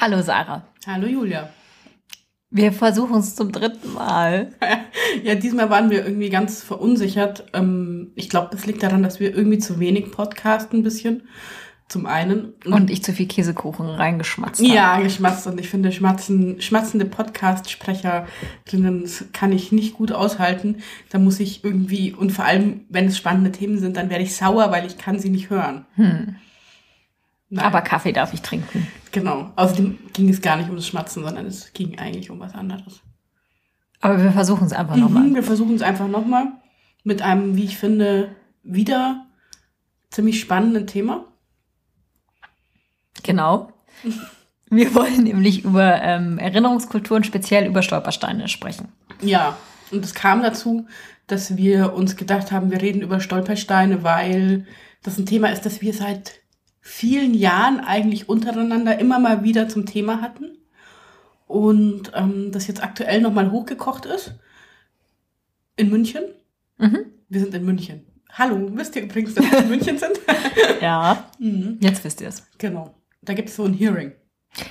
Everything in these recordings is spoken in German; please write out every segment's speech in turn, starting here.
Hallo Sarah. Hallo Julia. Wir versuchen es zum dritten Mal. Ja, diesmal waren wir irgendwie ganz verunsichert. Ähm, ich glaube, das liegt daran, dass wir irgendwie zu wenig podcasten ein bisschen. Zum einen. Und ich zu viel Käsekuchen reingeschmatzt habe. Ja, geschmatzt. Und ich finde, schmatzen, schmatzende Podcast-Sprecherinnen kann ich nicht gut aushalten. Da muss ich irgendwie, und vor allem, wenn es spannende Themen sind, dann werde ich sauer, weil ich kann sie nicht hören. Hm. Aber Kaffee darf ich trinken. Genau. Außerdem ging es gar nicht ums Schmatzen, sondern es ging eigentlich um was anderes. Aber wir versuchen es einfach Mhm, nochmal. wir versuchen es einfach nochmal mit einem, wie ich finde, wieder ziemlich spannenden Thema. Genau. Wir wollen nämlich über ähm, Erinnerungskulturen, speziell über Stolpersteine sprechen. Ja, und es kam dazu, dass wir uns gedacht haben, wir reden über Stolpersteine, weil das ein Thema ist, das wir seit vielen Jahren eigentlich untereinander immer mal wieder zum Thema hatten. Und ähm, das jetzt aktuell nochmal hochgekocht ist. In München. Mhm. Wir sind in München. Hallo, wisst ihr übrigens, dass wir in München sind? Ja, mhm. jetzt wisst ihr es. Genau. Da gibt es so ein Hearing.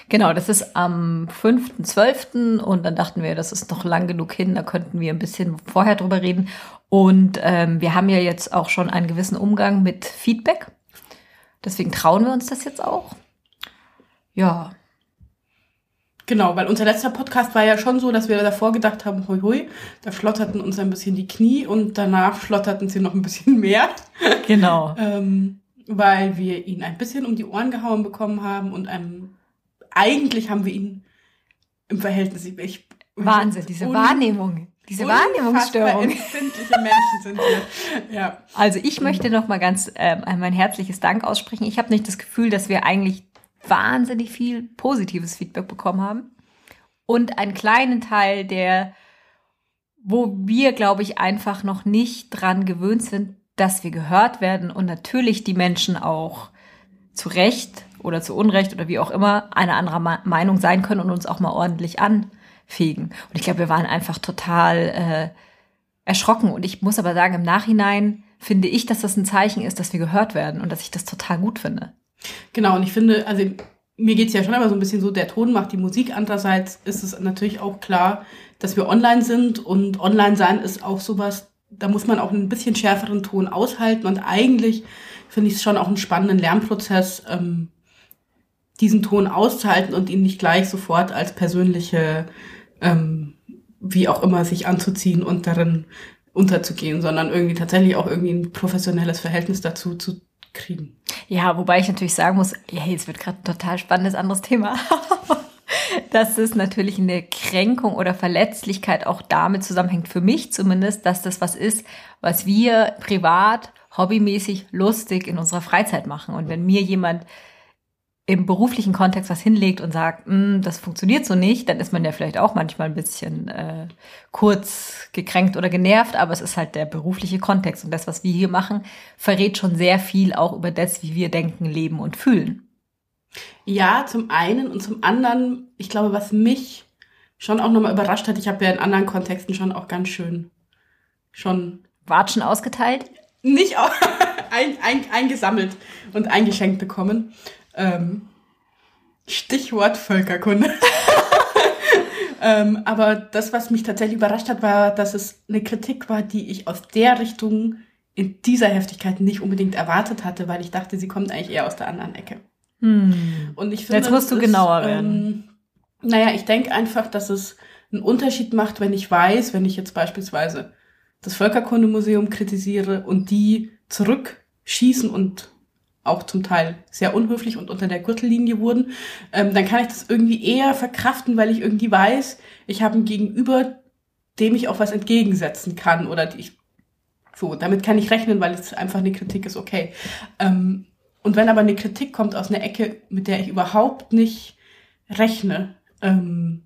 Genau, das ist am 5.12. und dann dachten wir, das ist noch lang genug hin, da könnten wir ein bisschen vorher drüber reden. Und ähm, wir haben ja jetzt auch schon einen gewissen Umgang mit Feedback. Deswegen trauen wir uns das jetzt auch. Ja, Genau, weil unser letzter Podcast war ja schon so, dass wir davor gedacht haben, hui hui, da schlotterten uns ein bisschen die Knie und danach schlotterten sie noch ein bisschen mehr, genau. ähm, weil wir ihn ein bisschen um die Ohren gehauen bekommen haben und einem, eigentlich haben wir ihn im Verhältnis, ich, Wahnsinn, diese un- Wahrnehmung, diese Wahrnehmungsstörung. empfindliche Menschen sind wir. Ja. Also ich möchte noch mal ganz ähm, mein herzliches Dank aussprechen. Ich habe nicht das Gefühl, dass wir eigentlich wahnsinnig viel positives Feedback bekommen haben und einen kleinen Teil, der, wo wir, glaube ich, einfach noch nicht dran gewöhnt sind, dass wir gehört werden und natürlich die Menschen auch zu Recht oder zu Unrecht oder wie auch immer eine andere Ma- Meinung sein können und uns auch mal ordentlich anfegen. Und ich glaube, wir waren einfach total äh, erschrocken. Und ich muss aber sagen, im Nachhinein finde ich, dass das ein Zeichen ist, dass wir gehört werden und dass ich das total gut finde. Genau, und ich finde, also mir geht's ja schon immer so ein bisschen so, der Ton macht die Musik. Andererseits ist es natürlich auch klar, dass wir online sind und online sein ist auch sowas, da muss man auch ein bisschen schärferen Ton aushalten und eigentlich finde ich es schon auch einen spannenden Lernprozess, ähm, diesen Ton auszuhalten und ihn nicht gleich sofort als persönliche, ähm, wie auch immer, sich anzuziehen und darin unterzugehen, sondern irgendwie tatsächlich auch irgendwie ein professionelles Verhältnis dazu zu kriegen. Ja, wobei ich natürlich sagen muss, ja, jetzt wird gerade ein total spannendes anderes Thema. dass es natürlich eine Kränkung oder Verletzlichkeit auch damit zusammenhängt, für mich zumindest, dass das was ist, was wir privat, hobbymäßig, lustig in unserer Freizeit machen. Und wenn mir jemand im beruflichen Kontext was hinlegt und sagt, "Mm, das funktioniert so nicht, dann ist man ja vielleicht auch manchmal ein bisschen äh, kurz gekränkt oder genervt, aber es ist halt der berufliche Kontext und das, was wir hier machen, verrät schon sehr viel auch über das, wie wir denken, leben und fühlen. Ja, zum einen und zum anderen, ich glaube, was mich schon auch nochmal überrascht hat, ich habe ja in anderen Kontexten schon auch ganz schön schon Watschen ausgeteilt? nicht auch ein, ein, eingesammelt und eingeschenkt bekommen. Ähm, Stichwort Völkerkunde. ähm, aber das, was mich tatsächlich überrascht hat, war, dass es eine Kritik war, die ich aus der Richtung in dieser Heftigkeit nicht unbedingt erwartet hatte, weil ich dachte, sie kommt eigentlich eher aus der anderen Ecke. Hm. Und ich finde, Jetzt musst du genauer werden. Ähm, naja, ich denke einfach, dass es einen Unterschied macht, wenn ich weiß, wenn ich jetzt beispielsweise das Völkerkundemuseum kritisiere und die zurückschießen und auch zum Teil sehr unhöflich und unter der Gürtellinie wurden, ähm, dann kann ich das irgendwie eher verkraften, weil ich irgendwie weiß, ich habe ein Gegenüber, dem ich auch was entgegensetzen kann oder die ich so, damit kann ich rechnen, weil es einfach eine Kritik ist, okay. Ähm, und wenn aber eine Kritik kommt aus einer Ecke, mit der ich überhaupt nicht rechne, ähm,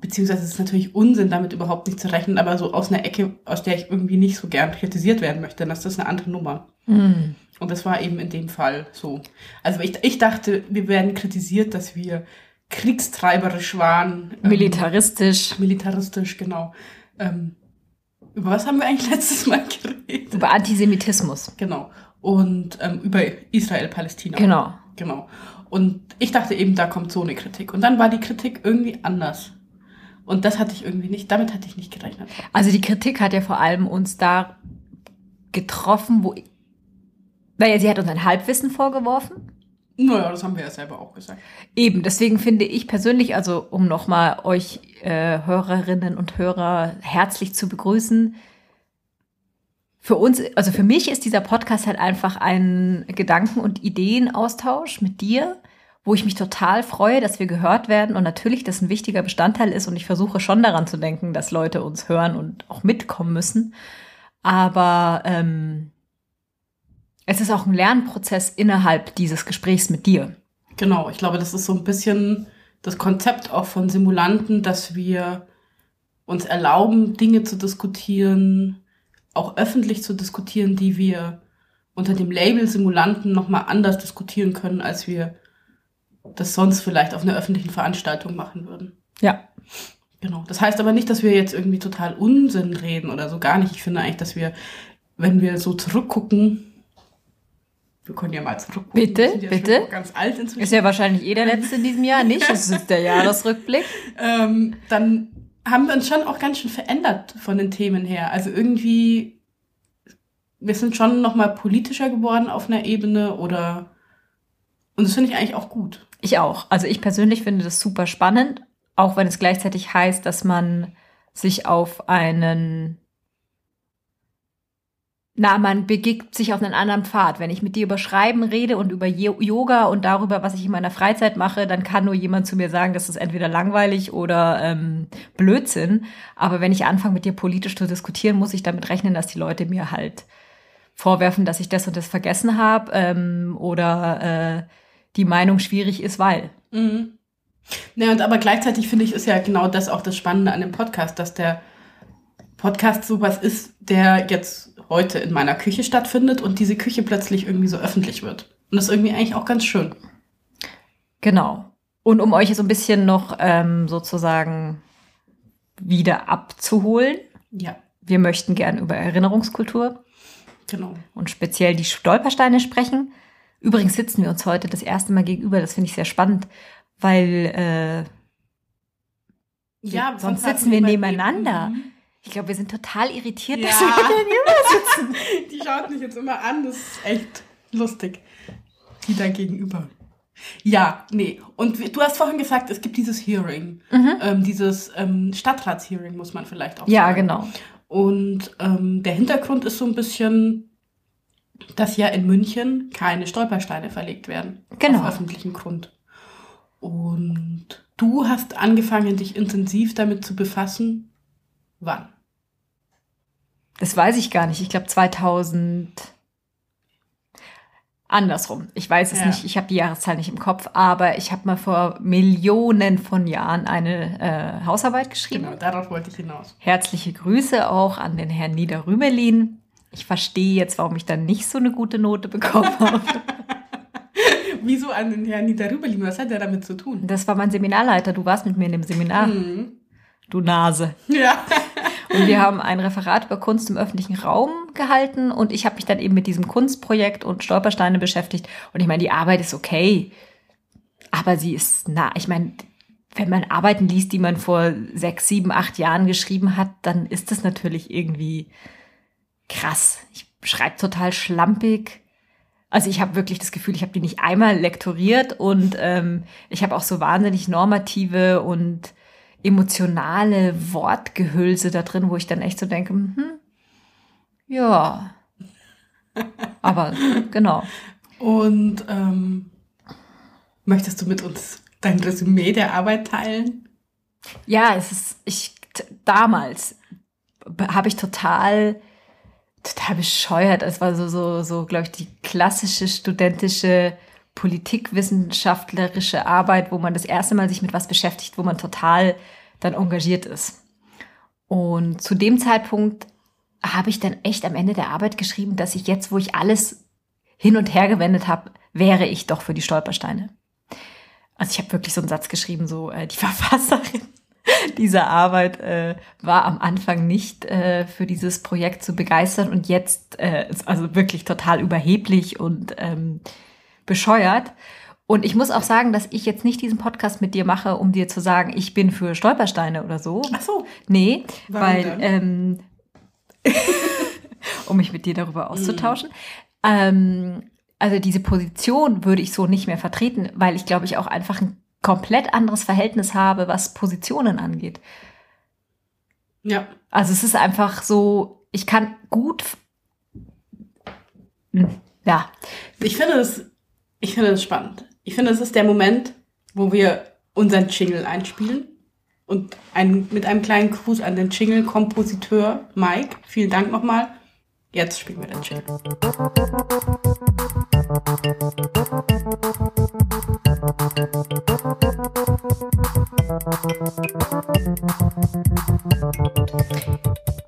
beziehungsweise es ist natürlich Unsinn, damit überhaupt nicht zu rechnen, aber so aus einer Ecke, aus der ich irgendwie nicht so gern kritisiert werden möchte, dann ist das eine andere Nummer. Hm. Und das war eben in dem Fall so. Also ich, ich dachte, wir werden kritisiert, dass wir kriegstreiberisch waren. ähm, Militaristisch. militaristisch, genau. Ähm, über was haben wir eigentlich letztes Mal geredet? Über Antisemitismus. Genau. Und ähm, über Israel-Palästina. Genau. Genau. Und ich dachte eben, da kommt so eine Kritik. Und dann war die Kritik irgendwie anders. Und das hatte ich irgendwie nicht, damit hatte ich nicht gerechnet. Also die Kritik hat ja vor allem uns da getroffen, wo, naja, sie hat uns ein Halbwissen vorgeworfen. Naja, das haben wir ja selber auch gesagt. Eben, deswegen finde ich persönlich, also um nochmal euch äh, Hörerinnen und Hörer herzlich zu begrüßen, für uns, also für mich ist dieser Podcast halt einfach ein Gedanken- und Ideenaustausch mit dir, wo ich mich total freue, dass wir gehört werden und natürlich das ein wichtiger Bestandteil ist und ich versuche schon daran zu denken, dass Leute uns hören und auch mitkommen müssen. Aber ähm, es ist auch ein Lernprozess innerhalb dieses Gesprächs mit dir. Genau, ich glaube, das ist so ein bisschen das Konzept auch von Simulanten, dass wir uns erlauben, Dinge zu diskutieren, auch öffentlich zu diskutieren, die wir unter dem Label Simulanten nochmal anders diskutieren können, als wir das sonst vielleicht auf einer öffentlichen Veranstaltung machen würden. Ja. Genau. Das heißt aber nicht, dass wir jetzt irgendwie total Unsinn reden oder so gar nicht. Ich finde eigentlich, dass wir, wenn wir so zurückgucken, wir können ja mal zurückgucken. Bitte, ja bitte. Ganz alt inzwischen. Ist ja wahrscheinlich eh der letzte in diesem Jahr, nicht? Das ist der Jahresrückblick. ähm, dann haben wir uns schon auch ganz schön verändert von den Themen her. Also irgendwie, wir sind schon noch mal politischer geworden auf einer Ebene oder und das finde ich eigentlich auch gut. Ich auch. Also ich persönlich finde das super spannend, auch wenn es gleichzeitig heißt, dass man sich auf einen na, man begibt sich auf einen anderen Pfad. Wenn ich mit dir über Schreiben rede und über Yoga und darüber, was ich in meiner Freizeit mache, dann kann nur jemand zu mir sagen, das ist entweder langweilig oder ähm, Blödsinn. Aber wenn ich anfange, mit dir politisch zu diskutieren, muss ich damit rechnen, dass die Leute mir halt vorwerfen, dass ich das und das vergessen habe ähm, oder äh, die Meinung schwierig ist, weil. Mhm. Ja, und aber gleichzeitig finde ich, ist ja genau das auch das Spannende an dem Podcast, dass der Podcast sowas ist, der jetzt heute in meiner Küche stattfindet und diese Küche plötzlich irgendwie so öffentlich wird. Und das ist irgendwie eigentlich auch ganz schön. Genau. Und um euch so ein bisschen noch ähm, sozusagen wieder abzuholen. Ja. Wir möchten gern über Erinnerungskultur Genau. und speziell die Stolpersteine sprechen. Übrigens sitzen wir uns heute das erste Mal gegenüber. Das finde ich sehr spannend, weil äh, Ja, sonst sitzen wir nebeneinander. Mhm. Ich glaube, wir sind total irritiert, Ja. dass wir gegenüber sitzen. Die schaut mich jetzt immer an, das ist echt lustig. Die da gegenüber. Ja, nee. Und du hast vorhin gesagt, es gibt dieses Hearing. Ähm, dieses ähm, Stadtratshearing, muss man vielleicht auch Ja, sagen. genau. Und ähm, der Hintergrund ist so ein bisschen, dass ja in München keine Stolpersteine verlegt werden. Genau. Auf öffentlichem Grund. Und du hast angefangen, dich intensiv damit zu befassen. Wann? Das weiß ich gar nicht. Ich glaube 2000. Andersrum. Ich weiß es Ja. nicht. Ich habe die Jahreszahl nicht im Kopf, aber ich habe mal vor Millionen von Jahren eine äh, Hausarbeit geschrieben. Genau, darauf wollte ich hinaus. Herzliche Grüße auch an den Herrn Niederrümelin. Ich verstehe jetzt, warum ich dann nicht so eine gute Note bekommen habe. Wieso an den Herrn Niederrüberlin? Was hat er damit zu tun? Das war mein Seminarleiter. Du warst mit mir in dem Seminar. Mhm. Du Nase. Ja. Und wir haben ein Referat über Kunst im öffentlichen Raum gehalten und ich habe mich dann eben mit diesem Kunstprojekt und Stolpersteine beschäftigt. Und ich meine, die Arbeit ist okay, aber sie ist nah. Ich meine, wenn man Arbeiten liest, die man vor sechs, sieben, acht Jahren geschrieben hat, dann ist das natürlich irgendwie krass. Ich schreibe total schlampig. Also ich habe wirklich das Gefühl, ich habe die nicht einmal lektoriert und ähm, ich habe auch so wahnsinnig normative und emotionale Wortgehülse da drin, wo ich dann echt so denke, hm, ja. Aber genau. Und ähm, möchtest du mit uns dein Resümee der Arbeit teilen? Ja, es ist, ich, damals habe ich total, total bescheuert. Es war so, so, so, glaube ich, die klassische studentische politikwissenschaftlerische Arbeit, wo man das erste Mal sich mit was beschäftigt, wo man total dann engagiert ist. Und zu dem Zeitpunkt habe ich dann echt am Ende der Arbeit geschrieben, dass ich jetzt, wo ich alles hin und her gewendet habe, wäre ich doch für die Stolpersteine. Also ich habe wirklich so einen Satz geschrieben, so äh, die Verfasserin dieser Arbeit äh, war am Anfang nicht äh, für dieses Projekt zu begeistern und jetzt äh, ist also wirklich total überheblich und ähm, bescheuert. Und ich muss auch sagen, dass ich jetzt nicht diesen Podcast mit dir mache, um dir zu sagen, ich bin für Stolpersteine oder so. Ach so. Nee, Warum weil, ähm, um mich mit dir darüber auszutauschen. Ähm, also diese Position würde ich so nicht mehr vertreten, weil ich glaube ich auch einfach ein komplett anderes Verhältnis habe, was Positionen angeht. Ja. Also es ist einfach so, ich kann gut, Hm, ja, Ich finde es, ich finde es spannend. Ich finde, es ist der Moment, wo wir unseren Jingle einspielen. Und ein, mit einem kleinen Gruß an den Jingle-Kompositeur Mike. Vielen Dank nochmal. Jetzt spielen wir den Jingle.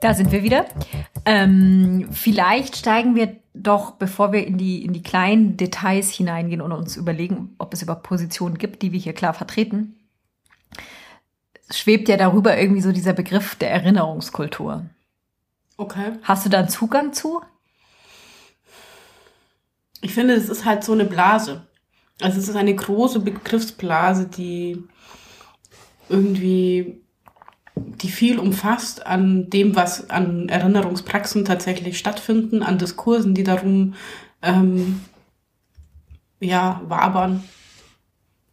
Da sind wir wieder. Ähm, vielleicht steigen wir doch, bevor wir in die, in die kleinen Details hineingehen und uns überlegen, ob es überhaupt Positionen gibt, die wir hier klar vertreten, schwebt ja darüber irgendwie so dieser Begriff der Erinnerungskultur. Okay. Hast du da einen Zugang zu? Ich finde, es ist halt so eine Blase. Also es ist eine große Begriffsblase, die irgendwie, die viel umfasst an dem, was an Erinnerungspraxen tatsächlich stattfinden, an Diskursen, die darum ähm, ja, wabern.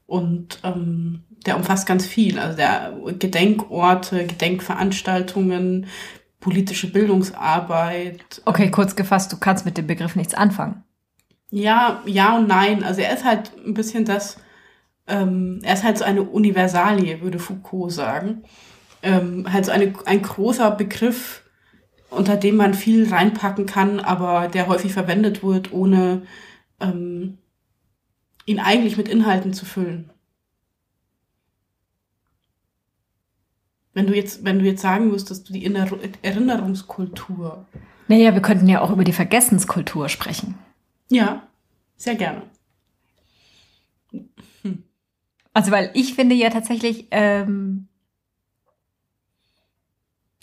Und ähm, der umfasst ganz viel. Also der Gedenkorte, Gedenkveranstaltungen, politische Bildungsarbeit, Okay, kurz gefasst, du kannst mit dem Begriff nichts anfangen. Ja, ja und nein. Also er ist halt ein bisschen das, ähm, er ist halt so eine Universalie, würde Foucault sagen. Ähm, halt so eine, ein großer Begriff, unter dem man viel reinpacken kann, aber der häufig verwendet wird, ohne ähm, ihn eigentlich mit Inhalten zu füllen. Wenn du jetzt, wenn du jetzt sagen müsstest, du die Inner- Erinnerungskultur. Naja, wir könnten ja auch über die Vergessenskultur sprechen. Ja, sehr gerne. Also, weil ich finde ja tatsächlich ähm,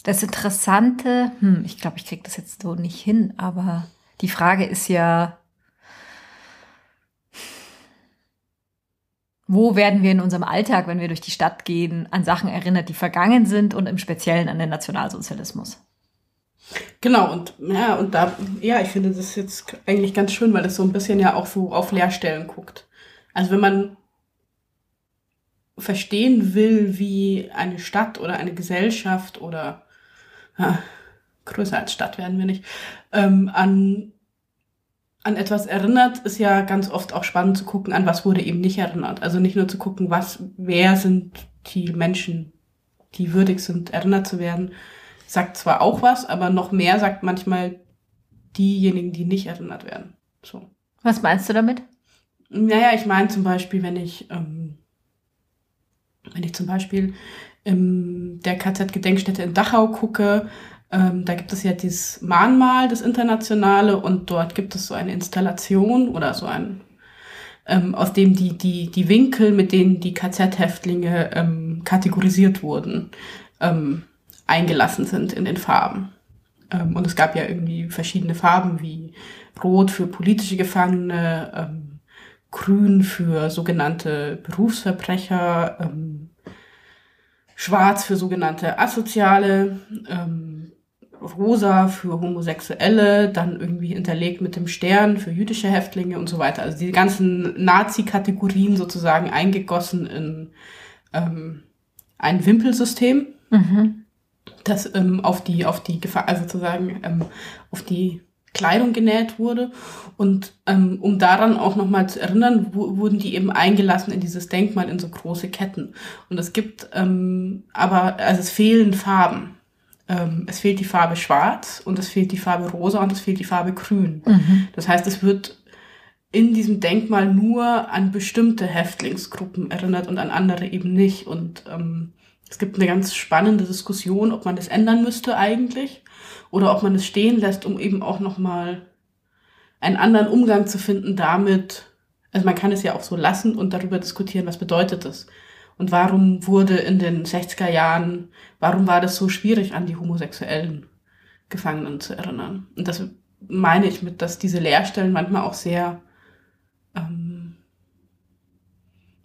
das Interessante, hm, ich glaube, ich kriege das jetzt so nicht hin, aber die Frage ist ja, wo werden wir in unserem Alltag, wenn wir durch die Stadt gehen, an Sachen erinnert, die vergangen sind und im Speziellen an den Nationalsozialismus? Genau, und ja, und da, ja, ich finde das jetzt eigentlich ganz schön, weil es so ein bisschen ja auch so auf Leerstellen guckt. Also wenn man verstehen will, wie eine Stadt oder eine Gesellschaft oder ja, größer als Stadt werden wir nicht, ähm, an, an etwas erinnert, ist ja ganz oft auch spannend zu gucken, an was wurde eben nicht erinnert. Also nicht nur zu gucken, was, wer sind die Menschen, die würdig sind, erinnert zu werden, sagt zwar auch was, aber noch mehr sagt manchmal diejenigen, die nicht erinnert werden. So. Was meinst du damit? Naja, ich meine zum Beispiel, wenn ich, ähm, wenn ich zum Beispiel in der KZ-Gedenkstätte in Dachau gucke, ähm, da gibt es ja dieses Mahnmal, das Internationale, und dort gibt es so eine Installation oder so ein, ähm, aus dem die, die, die Winkel, mit denen die KZ-Häftlinge ähm, kategorisiert wurden, ähm, eingelassen sind in den Farben. Ähm, und es gab ja irgendwie verschiedene Farben wie Rot für politische Gefangene, ähm, Grün für sogenannte Berufsverbrecher, ähm, Schwarz für sogenannte Asoziale, ähm, Rosa für Homosexuelle, dann irgendwie hinterlegt mit dem Stern für jüdische Häftlinge und so weiter. Also die ganzen Nazi-Kategorien sozusagen eingegossen in ähm, ein Wimpelsystem Mhm. das ähm, auf die auf die Gefahr, also sozusagen ähm, auf die Kleidung genäht wurde und ähm, um daran auch nochmal zu erinnern, wu- wurden die eben eingelassen in dieses Denkmal in so große Ketten und es gibt ähm, aber also es fehlen Farben. Ähm, es fehlt die Farbe Schwarz und es fehlt die Farbe Rosa und es fehlt die Farbe Grün. Mhm. Das heißt, es wird in diesem Denkmal nur an bestimmte Häftlingsgruppen erinnert und an andere eben nicht. Und ähm, es gibt eine ganz spannende Diskussion, ob man das ändern müsste eigentlich oder ob man es stehen lässt, um eben auch nochmal einen anderen Umgang zu finden damit. Also man kann es ja auch so lassen und darüber diskutieren, was bedeutet das. Und warum wurde in den 60er Jahren, warum war das so schwierig, an die homosexuellen Gefangenen zu erinnern? Und das meine ich mit, dass diese Leerstellen manchmal auch sehr ähm,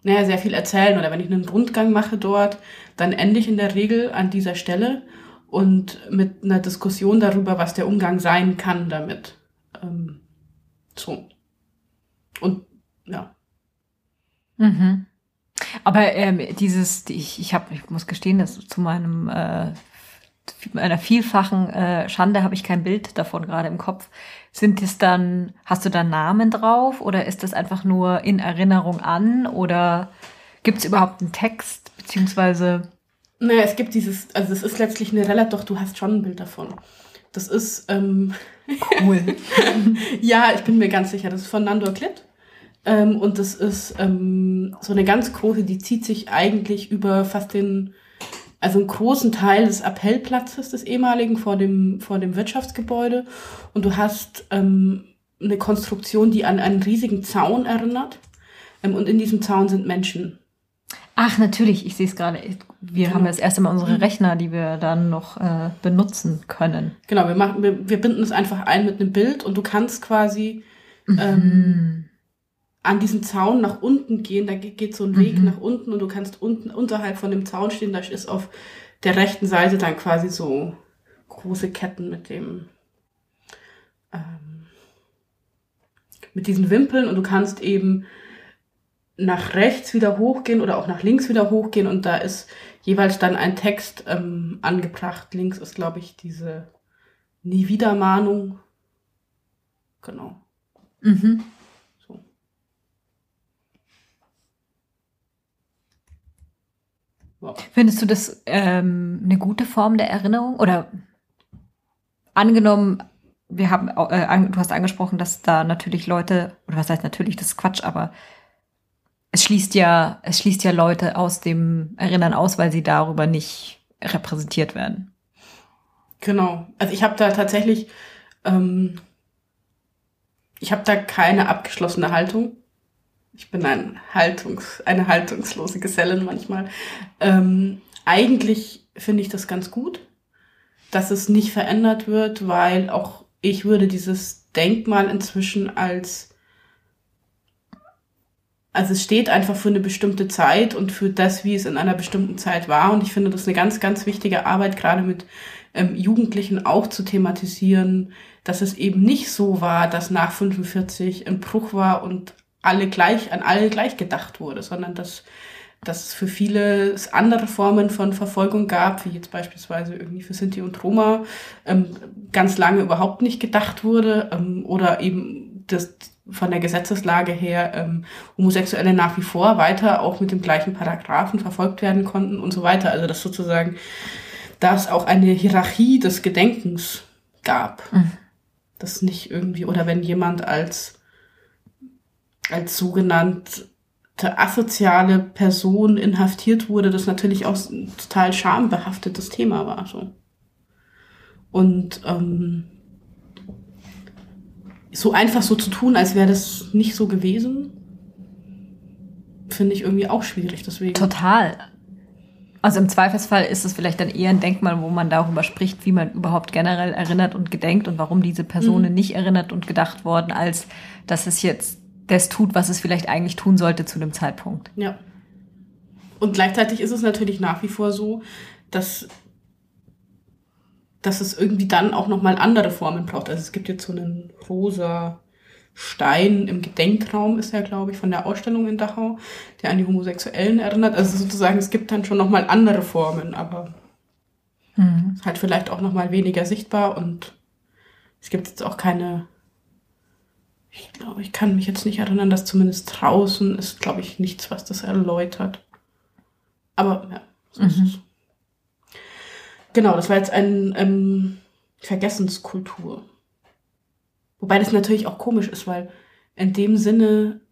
naja, sehr viel erzählen oder wenn ich einen Rundgang mache dort, dann ende ich in der Regel an dieser Stelle und mit einer Diskussion darüber, was der Umgang sein kann damit. Ähm, so. Und ja. Mhm. Aber ähm, dieses, ich, ich habe, ich muss gestehen, dass zu meinem äh, einer vielfachen äh, Schande habe ich kein Bild davon gerade im Kopf. Sind es dann, hast du da Namen drauf oder ist das einfach nur in Erinnerung an oder gibt es überhaupt einen Text beziehungsweise? Naja, es gibt dieses, also es ist letztlich eine relativ, doch du hast schon ein Bild davon. Das ist ähm, cool. ja, ich bin mir ganz sicher, das ist von Nandor Klitt. Ähm, und das ist ähm, so eine ganz große, die zieht sich eigentlich über fast den, also einen großen Teil des Appellplatzes des ehemaligen vor dem, vor dem Wirtschaftsgebäude. Und du hast ähm, eine Konstruktion, die an einen riesigen Zaun erinnert. Ähm, und in diesem Zaun sind Menschen. Ach, natürlich, ich sehe es gerade. Wir genau. haben das erste Mal unsere mhm. Rechner, die wir dann noch äh, benutzen können. Genau, wir, machen, wir, wir binden es einfach ein mit einem Bild und du kannst quasi mhm. ähm, an diesen Zaun nach unten gehen. Da geht so ein Weg mhm. nach unten und du kannst unten unterhalb von dem Zaun stehen. Da ist auf der rechten Seite dann quasi so große Ketten mit dem ähm, mit diesen Wimpeln und du kannst eben nach rechts wieder hochgehen oder auch nach links wieder hochgehen und da ist jeweils dann ein Text ähm, angebracht. Links ist, glaube ich, diese Nie wieder Mahnung. Genau. Mhm. So. Wow. Findest du das ähm, eine gute Form der Erinnerung? Oder angenommen, wir haben, äh, du hast angesprochen, dass da natürlich Leute, oder was heißt natürlich, das ist Quatsch, aber es schließt ja, es schließt ja Leute aus dem Erinnern aus, weil sie darüber nicht repräsentiert werden. Genau. Also ich habe da tatsächlich, ähm, ich habe da keine abgeschlossene Haltung. Ich bin ein Haltungs, eine haltungslose Gesellin manchmal. Ähm, eigentlich finde ich das ganz gut, dass es nicht verändert wird, weil auch ich würde dieses Denkmal inzwischen als also es steht einfach für eine bestimmte Zeit und für das, wie es in einer bestimmten Zeit war. Und ich finde das eine ganz, ganz wichtige Arbeit, gerade mit ähm, Jugendlichen auch zu thematisieren, dass es eben nicht so war, dass nach 45 ein Bruch war und alle gleich, an alle gleich gedacht wurde, sondern dass, dass es für viele andere Formen von Verfolgung gab, wie jetzt beispielsweise irgendwie für Sinti und Roma, ähm, ganz lange überhaupt nicht gedacht wurde, ähm, oder eben das, von der Gesetzeslage her ähm, Homosexuelle nach wie vor weiter auch mit dem gleichen Paragraphen verfolgt werden konnten und so weiter. Also dass sozusagen da es auch eine Hierarchie des Gedenkens gab. Mhm. Das nicht irgendwie, oder wenn jemand als, als sogenannte asoziale Person inhaftiert wurde, das natürlich auch ein total schambehaftetes Thema war. So. Und ähm, so einfach so zu tun, als wäre das nicht so gewesen, finde ich irgendwie auch schwierig. Deswegen. Total. Also im Zweifelsfall ist es vielleicht dann eher ein Denkmal, wo man darüber spricht, wie man überhaupt generell erinnert und gedenkt und warum diese Personen mhm. nicht erinnert und gedacht worden, als dass es jetzt das tut, was es vielleicht eigentlich tun sollte zu dem Zeitpunkt. Ja. Und gleichzeitig ist es natürlich nach wie vor so, dass dass es irgendwie dann auch nochmal andere Formen braucht. Also es gibt jetzt so einen rosa Stein im Gedenkraum, ist ja, glaube ich, von der Ausstellung in Dachau, der an die Homosexuellen erinnert. Also sozusagen, es gibt dann schon nochmal andere Formen, aber mhm. ist halt vielleicht auch nochmal weniger sichtbar und es gibt jetzt auch keine, ich glaube, ich kann mich jetzt nicht erinnern, dass zumindest draußen ist, glaube ich, nichts, was das erläutert. Aber ja, so mhm. ist es. Genau, das war jetzt ein ähm, Vergessenskultur. Wobei das natürlich auch komisch ist, weil in dem Sinne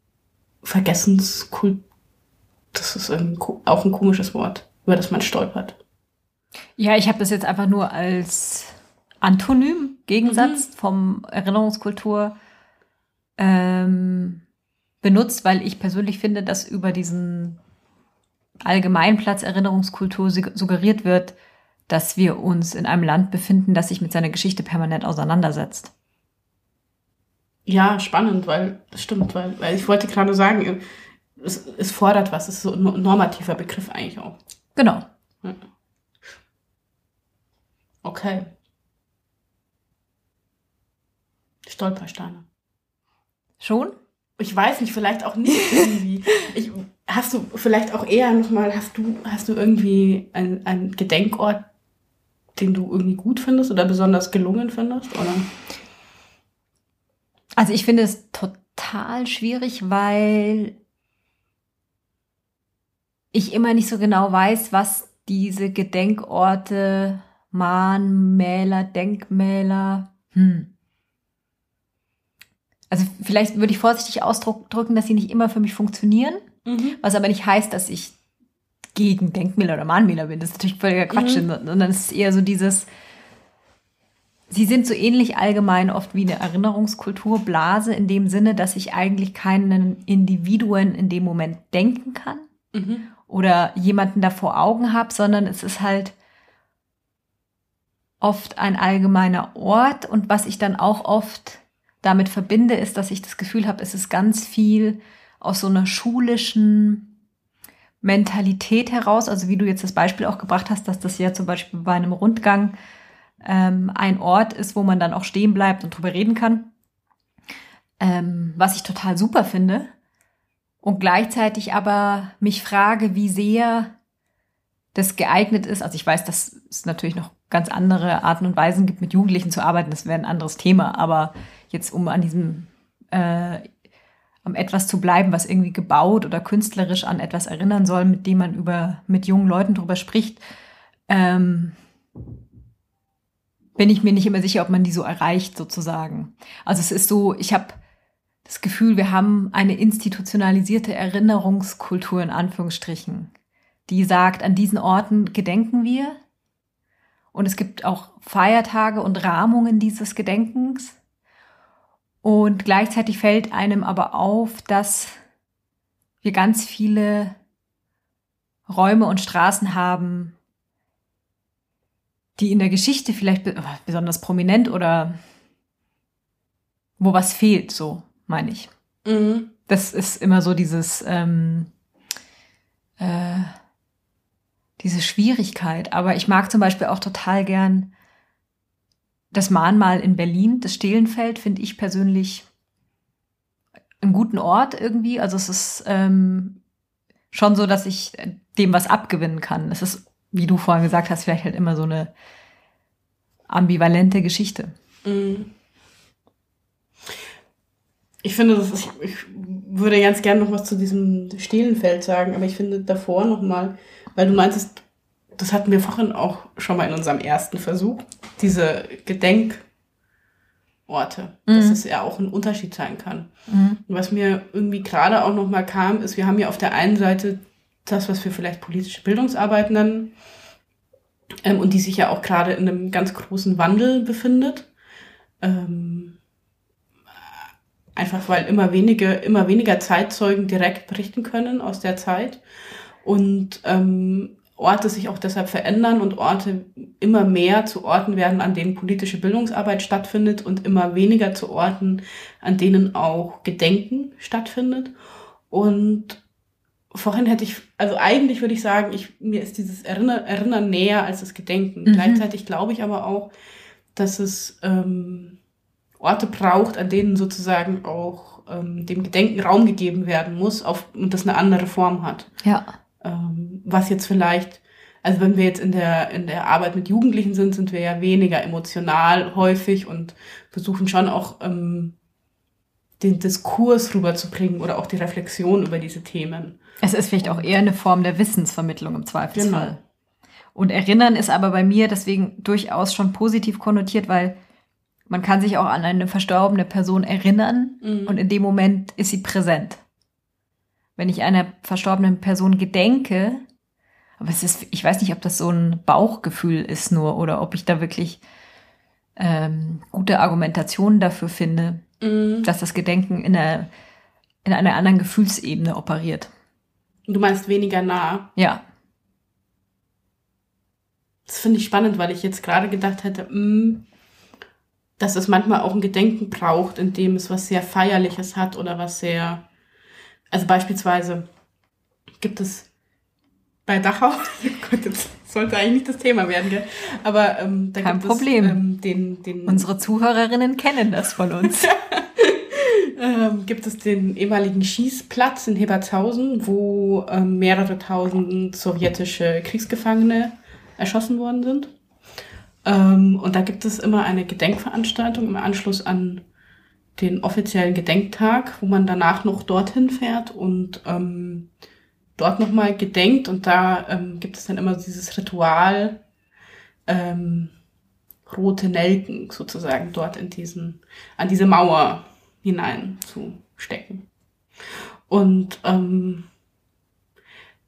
Vergessenskultur, das ist ein, auch ein komisches Wort, über das man stolpert. Ja, ich habe das jetzt einfach nur als Antonym, Gegensatz mhm. vom Erinnerungskultur ähm, benutzt, weil ich persönlich finde, dass über diesen Allgemeinplatz Erinnerungskultur suggeriert wird, dass wir uns in einem Land befinden, das sich mit seiner Geschichte permanent auseinandersetzt. Ja, spannend, weil das stimmt, weil, weil ich wollte gerade sagen, es, es fordert was, es ist so ein normativer Begriff eigentlich auch. Genau. Okay. Stolpersteine. Schon? Ich weiß nicht, vielleicht auch nicht irgendwie. Ich, hast du vielleicht auch eher nochmal, hast du, hast du irgendwie einen, einen Gedenkort, den du irgendwie gut findest oder besonders gelungen findest? Oder? Also ich finde es total schwierig, weil ich immer nicht so genau weiß, was diese Gedenkorte, Mahnmäler, Denkmäler, hm. Also vielleicht würde ich vorsichtig ausdrücken, dass sie nicht immer für mich funktionieren, Mhm. was aber nicht heißt, dass ich gegen Denkmäler oder Mahnmäler bin. Das ist natürlich völliger Quatsch, Mhm. sondern es ist eher so dieses, sie sind so ähnlich allgemein oft wie eine Erinnerungskulturblase in dem Sinne, dass ich eigentlich keinen Individuen in dem Moment denken kann Mhm. oder jemanden da vor Augen habe, sondern es ist halt oft ein allgemeiner Ort und was ich dann auch oft damit verbinde, ist, dass ich das Gefühl habe, es ist ganz viel aus so einer schulischen Mentalität heraus, also wie du jetzt das Beispiel auch gebracht hast, dass das ja zum Beispiel bei einem Rundgang ähm, ein Ort ist, wo man dann auch stehen bleibt und drüber reden kann, ähm, was ich total super finde und gleichzeitig aber mich frage, wie sehr das geeignet ist. Also ich weiß, dass es natürlich noch ganz andere Arten und Weisen gibt, mit Jugendlichen zu arbeiten. Das wäre ein anderes Thema. Aber jetzt, um an diesem, äh, am etwas zu bleiben, was irgendwie gebaut oder künstlerisch an etwas erinnern soll, mit dem man über, mit jungen Leuten drüber spricht, ähm, bin ich mir nicht immer sicher, ob man die so erreicht, sozusagen. Also es ist so, ich habe das Gefühl, wir haben eine institutionalisierte Erinnerungskultur in Anführungsstrichen, die sagt, an diesen Orten gedenken wir. Und es gibt auch Feiertage und Rahmungen dieses Gedenkens. Und gleichzeitig fällt einem aber auf, dass wir ganz viele Räume und Straßen haben, die in der Geschichte vielleicht be besonders prominent oder wo was fehlt, so meine ich. Mhm. Das ist immer so dieses, ähm, äh, diese Schwierigkeit. Aber ich mag zum Beispiel auch total gern das Mahnmal in Berlin, das Stehlenfeld, finde ich persönlich einen guten Ort irgendwie. Also es ist ähm, schon so, dass ich dem was abgewinnen kann. Es ist, wie du vorhin gesagt hast, vielleicht halt immer so eine ambivalente Geschichte. Mhm. Ich finde, das ist, ich würde ganz gerne noch was zu diesem Stehlenfeld sagen, aber ich finde davor noch mal, weil du meintest, das hatten wir vorhin auch schon mal in unserem ersten Versuch, diese Gedenkorte, dass Mhm. es ja auch ein Unterschied sein kann. Mhm. Und was mir irgendwie gerade auch noch mal kam, ist, wir haben ja auf der einen Seite das, was wir vielleicht politische Bildungsarbeit nennen, ähm, und die sich ja auch gerade in einem ganz großen Wandel befindet. Ähm, einfach weil immer wenige, immer weniger Zeitzeugen direkt berichten können aus der Zeit und ähm, Orte sich auch deshalb verändern und Orte immer mehr zu Orten werden, an denen politische Bildungsarbeit stattfindet und immer weniger zu Orten, an denen auch Gedenken stattfindet. Und vorhin hätte ich, also eigentlich würde ich sagen, ich, mir ist dieses Erinner, Erinnern näher als das Gedenken. Mhm. Gleichzeitig glaube ich aber auch, dass es ähm, Orte braucht, an denen sozusagen auch ähm, dem Gedenken Raum gegeben werden muss auf, und das eine andere Form hat. Ja. Ähm, was jetzt vielleicht, also wenn wir jetzt in der, in der Arbeit mit Jugendlichen sind, sind wir ja weniger emotional häufig und versuchen schon auch ähm, den Diskurs rüberzubringen oder auch die Reflexion über diese Themen. Es ist vielleicht auch eher eine Form der Wissensvermittlung im Zweifelsfall. Genau. Und Erinnern ist aber bei mir deswegen durchaus schon positiv konnotiert, weil man kann sich auch an eine verstorbene Person erinnern Mhm. und in dem Moment ist sie präsent. Wenn ich einer verstorbenen Person gedenke, aber es ist, ich weiß nicht, ob das so ein Bauchgefühl ist nur oder ob ich da wirklich ähm, gute Argumentationen dafür finde, Mhm. dass das Gedenken in einer, in einer anderen Gefühlsebene operiert. Du meinst weniger nah. Ja, Das finde ich spannend, weil ich jetzt gerade gedacht hätte, mh, dass es manchmal auch ein Gedenken braucht, in dem es was sehr Feierliches hat oder was sehr, also beispielsweise gibt es bei Dachau, oh Gott, jetzt sollte eigentlich nicht das Thema werden, gell? aber ähm, da Kein gibt Problem. es ähm, den, den... Unsere Zuhörerinnen kennen das von uns. ähm, gibt es den ehemaligen Schießplatz in Hebertshausen, wo ähm, mehrere tausend sowjetische Kriegsgefangene erschossen worden sind. Ähm, und da gibt es immer eine Gedenkveranstaltung im Anschluss an den offiziellen Gedenktag, wo man danach noch dorthin fährt und ähm, dort nochmal gedenkt. Und da ähm, gibt es dann immer dieses Ritual, ähm, rote Nelken sozusagen dort in diesen, an diese Mauer hinein zu stecken. Und ähm,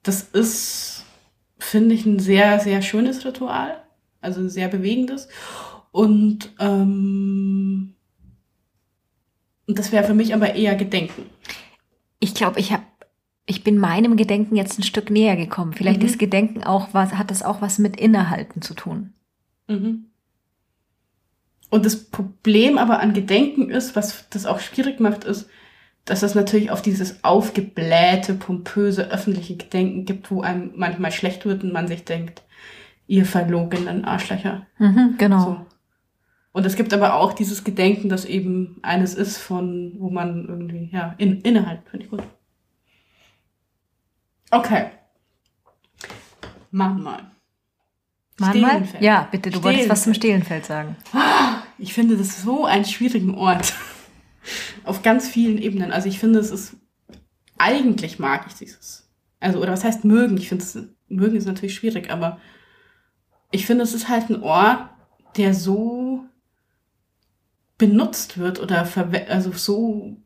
das ist, finde ich, ein sehr, sehr schönes Ritual, also sehr bewegendes. Und, ähm, und das wäre für mich aber eher Gedenken. Ich glaube, ich habe ich bin meinem Gedenken jetzt ein Stück näher gekommen. Vielleicht mhm. ist Gedenken auch was, hat das auch was mit Innehalten zu tun. Mhm. Und das Problem aber an Gedenken ist, was das auch schwierig macht, ist, dass es natürlich auf dieses aufgeblähte, pompöse öffentliche Gedenken gibt, wo einem manchmal schlecht wird und man sich denkt, ihr verlogenen Arschlöcher. Mhm, genau. So. Und es gibt aber auch dieses Gedenken, das eben eines ist von, wo man irgendwie, ja, in, innehalten, finde ich gut. Okay. Mahnmal. Mahnmal? Ja, bitte, du wolltest was zum Stehlenfeld sagen. Ich finde das so einen schwierigen Ort. Auf ganz vielen Ebenen. Also ich finde, es ist, eigentlich mag ich dieses. Also, oder was heißt mögen? Ich finde es, mögen ist natürlich schwierig, aber ich finde, es ist halt ein Ort, der so benutzt wird oder also so,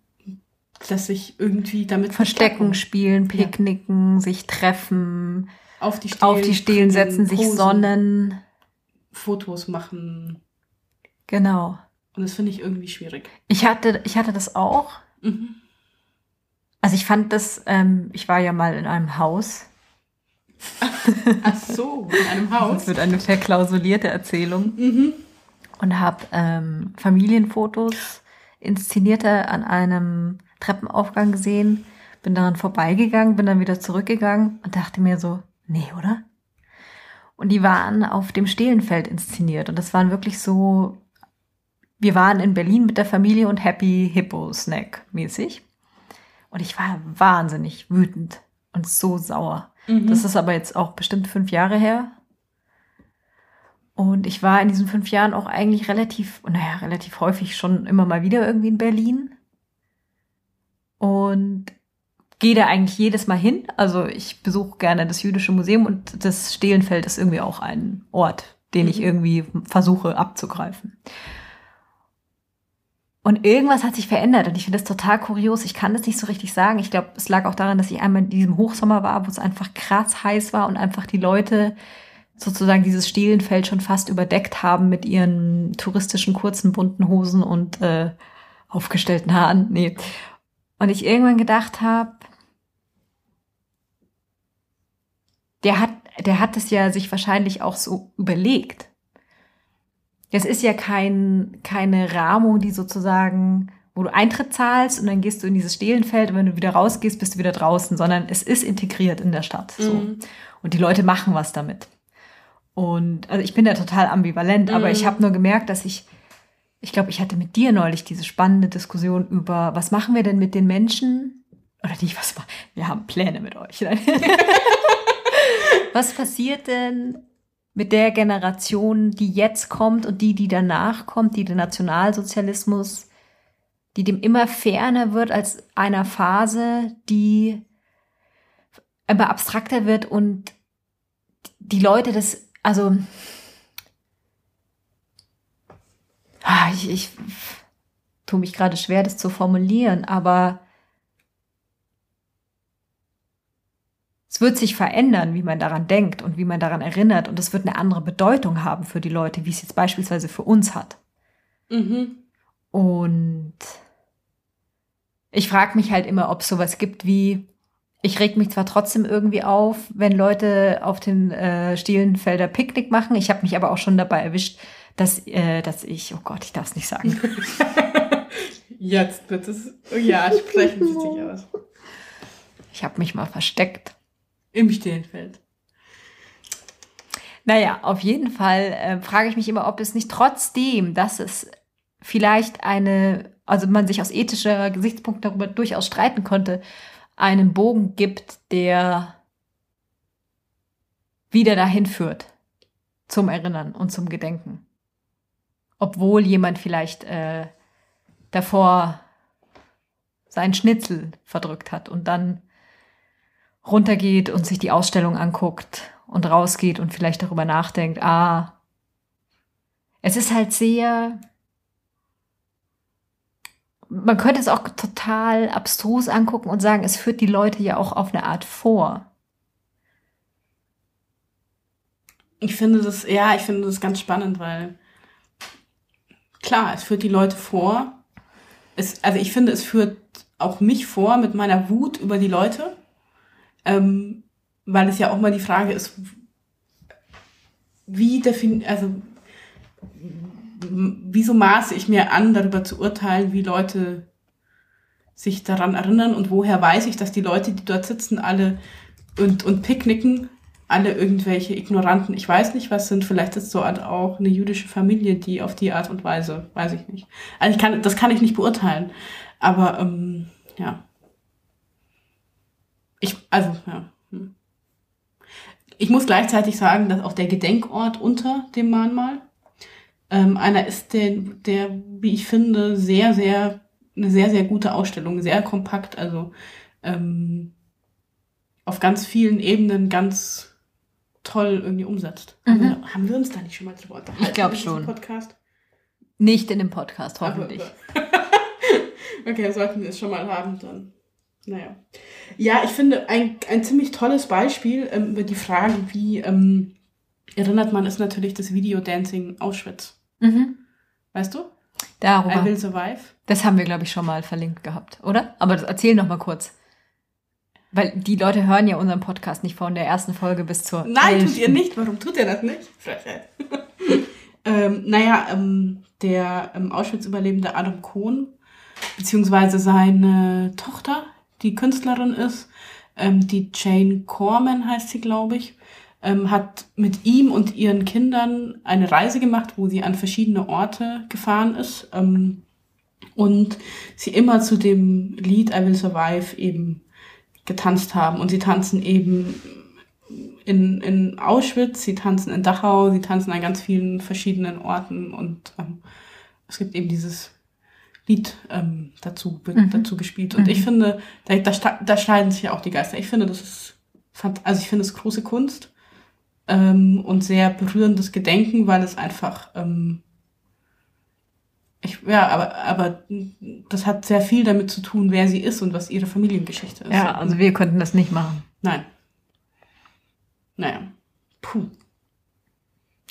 dass sich irgendwie damit verstecken, spielen, picknicken, ja. sich treffen, auf die Stelen, auf die Stelen setzen, sich sonnen, Fotos machen. Genau. Und das finde ich irgendwie schwierig. Ich hatte, ich hatte das auch. Mhm. Also ich fand das, ähm, ich war ja mal in einem Haus. Ach so, in einem Haus. Das wird eine verklausulierte Erzählung. Mhm. Und habe ähm, Familienfotos inszenierte an einem Treppenaufgang gesehen, bin daran vorbeigegangen, bin dann wieder zurückgegangen und dachte mir so, nee, oder? Und die waren auf dem Stehlenfeld inszeniert und das waren wirklich so, wir waren in Berlin mit der Familie und Happy Hippo Snack mäßig. Und ich war wahnsinnig wütend und so sauer. Mhm. Das ist aber jetzt auch bestimmt fünf Jahre her. Und ich war in diesen fünf Jahren auch eigentlich relativ, naja, relativ häufig schon immer mal wieder irgendwie in Berlin. Und gehe da eigentlich jedes Mal hin. Also ich besuche gerne das Jüdische Museum und das Stehlenfeld ist irgendwie auch ein Ort, den ich mhm. irgendwie versuche abzugreifen. Und irgendwas hat sich verändert und ich finde das total kurios. Ich kann das nicht so richtig sagen. Ich glaube, es lag auch daran, dass ich einmal in diesem Hochsommer war, wo es einfach krass heiß war und einfach die Leute sozusagen dieses Stehlenfeld schon fast überdeckt haben mit ihren touristischen kurzen bunten Hosen und äh, aufgestellten Haaren. Nee. Und ich irgendwann gedacht habe, der hat, der hat es ja sich wahrscheinlich auch so überlegt. Das ist ja kein, keine Rahmung, die sozusagen, wo du Eintritt zahlst und dann gehst du in dieses Stehlenfeld und wenn du wieder rausgehst, bist du wieder draußen, sondern es ist integriert in der Stadt. So. Mhm. Und die Leute machen was damit. Und also ich bin da total ambivalent, mhm. aber ich habe nur gemerkt, dass ich, ich glaube, ich hatte mit dir neulich diese spannende Diskussion über, was machen wir denn mit den Menschen? Oder nicht, was wir haben Pläne mit euch. Was passiert denn mit der Generation, die jetzt kommt und die, die danach kommt, die den Nationalsozialismus, die dem immer ferner wird als einer Phase, die immer abstrakter wird und die Leute das, also ah, ich, ich tue mich gerade schwer, das zu formulieren, aber Es wird sich verändern, wie man daran denkt und wie man daran erinnert. Und es wird eine andere Bedeutung haben für die Leute, wie es jetzt beispielsweise für uns hat. Mhm. Und ich frage mich halt immer, ob es sowas gibt wie, ich reg mich zwar trotzdem irgendwie auf, wenn Leute auf den äh, Stielenfelder Picknick machen. Ich habe mich aber auch schon dabei erwischt, dass, äh, dass ich, oh Gott, ich darf es nicht sagen. Jetzt wird es, ja, sprechen Sie sich aus. Ich habe mich mal versteckt. Im Stehenfeld. Naja, auf jeden Fall äh, frage ich mich immer, ob es nicht trotzdem, dass es vielleicht eine, also man sich aus ethischer Gesichtspunkt darüber durchaus streiten konnte, einen Bogen gibt, der wieder dahin führt zum Erinnern und zum Gedenken. Obwohl jemand vielleicht äh, davor seinen Schnitzel verdrückt hat und dann runtergeht und sich die Ausstellung anguckt und rausgeht und vielleicht darüber nachdenkt, ah, es ist halt sehr, man könnte es auch total abstrus angucken und sagen, es führt die Leute ja auch auf eine Art vor. Ich finde das, ja, ich finde das ganz spannend, weil klar, es führt die Leute vor. Es, also ich finde, es führt auch mich vor mit meiner Wut über die Leute, ähm, weil es ja auch mal die Frage ist, wie defin, also wieso maße ich mir an, darüber zu urteilen, wie Leute sich daran erinnern und woher weiß ich, dass die Leute, die dort sitzen, alle und, und picknicken, alle irgendwelche Ignoranten, ich weiß nicht, was sind, vielleicht ist so auch eine jüdische Familie, die auf die Art und Weise, weiß ich nicht. Also ich kann, das kann ich nicht beurteilen. Aber ähm, ja. Ich, also, ja. Hm. Ich muss gleichzeitig sagen, dass auch der Gedenkort unter dem Mahnmal ähm, einer ist, der, der, wie ich finde, sehr, sehr, eine sehr, sehr gute Ausstellung, sehr kompakt, also ähm, auf ganz vielen Ebenen ganz toll irgendwie umsetzt. Mhm. Haben wir uns da nicht schon mal drüber unterhalten? Ich glaube schon. Podcast? Nicht in dem Podcast, hoffentlich. okay, sollten wir es schon mal haben, dann. Naja. Ja, ich finde ein, ein ziemlich tolles Beispiel ähm, über die Frage, wie ähm, erinnert man, ist natürlich das Videodancing Auschwitz. Mhm. Weißt du? Darüber. I Will Survive. Das haben wir, glaube ich, schon mal verlinkt gehabt, oder? Aber erzähl noch mal kurz. Weil die Leute hören ja unseren Podcast nicht von der ersten Folge bis zur. Nein, 11. tut ihr nicht. Warum tut ihr das nicht? ähm, naja, ähm, der ähm, Auschwitz-Überlebende Adam Kohn, beziehungsweise seine Tochter, die Künstlerin ist, ähm, die Jane Corman heißt sie, glaube ich, ähm, hat mit ihm und ihren Kindern eine Reise gemacht, wo sie an verschiedene Orte gefahren ist ähm, und sie immer zu dem Lied I Will Survive eben getanzt haben. Und sie tanzen eben in, in Auschwitz, sie tanzen in Dachau, sie tanzen an ganz vielen verschiedenen Orten und ähm, es gibt eben dieses Lied ähm, dazu, mhm. dazu gespielt. Und mhm. ich finde, da, da, da scheiden sich ja auch die Geister. Ich finde, das ist, also ich finde es große Kunst ähm, und sehr berührendes Gedenken, weil es einfach ähm, ich, ja, aber, aber das hat sehr viel damit zu tun, wer sie ist und was ihre Familiengeschichte ist. Ja, also wir könnten das nicht machen. Nein. Naja. Puh.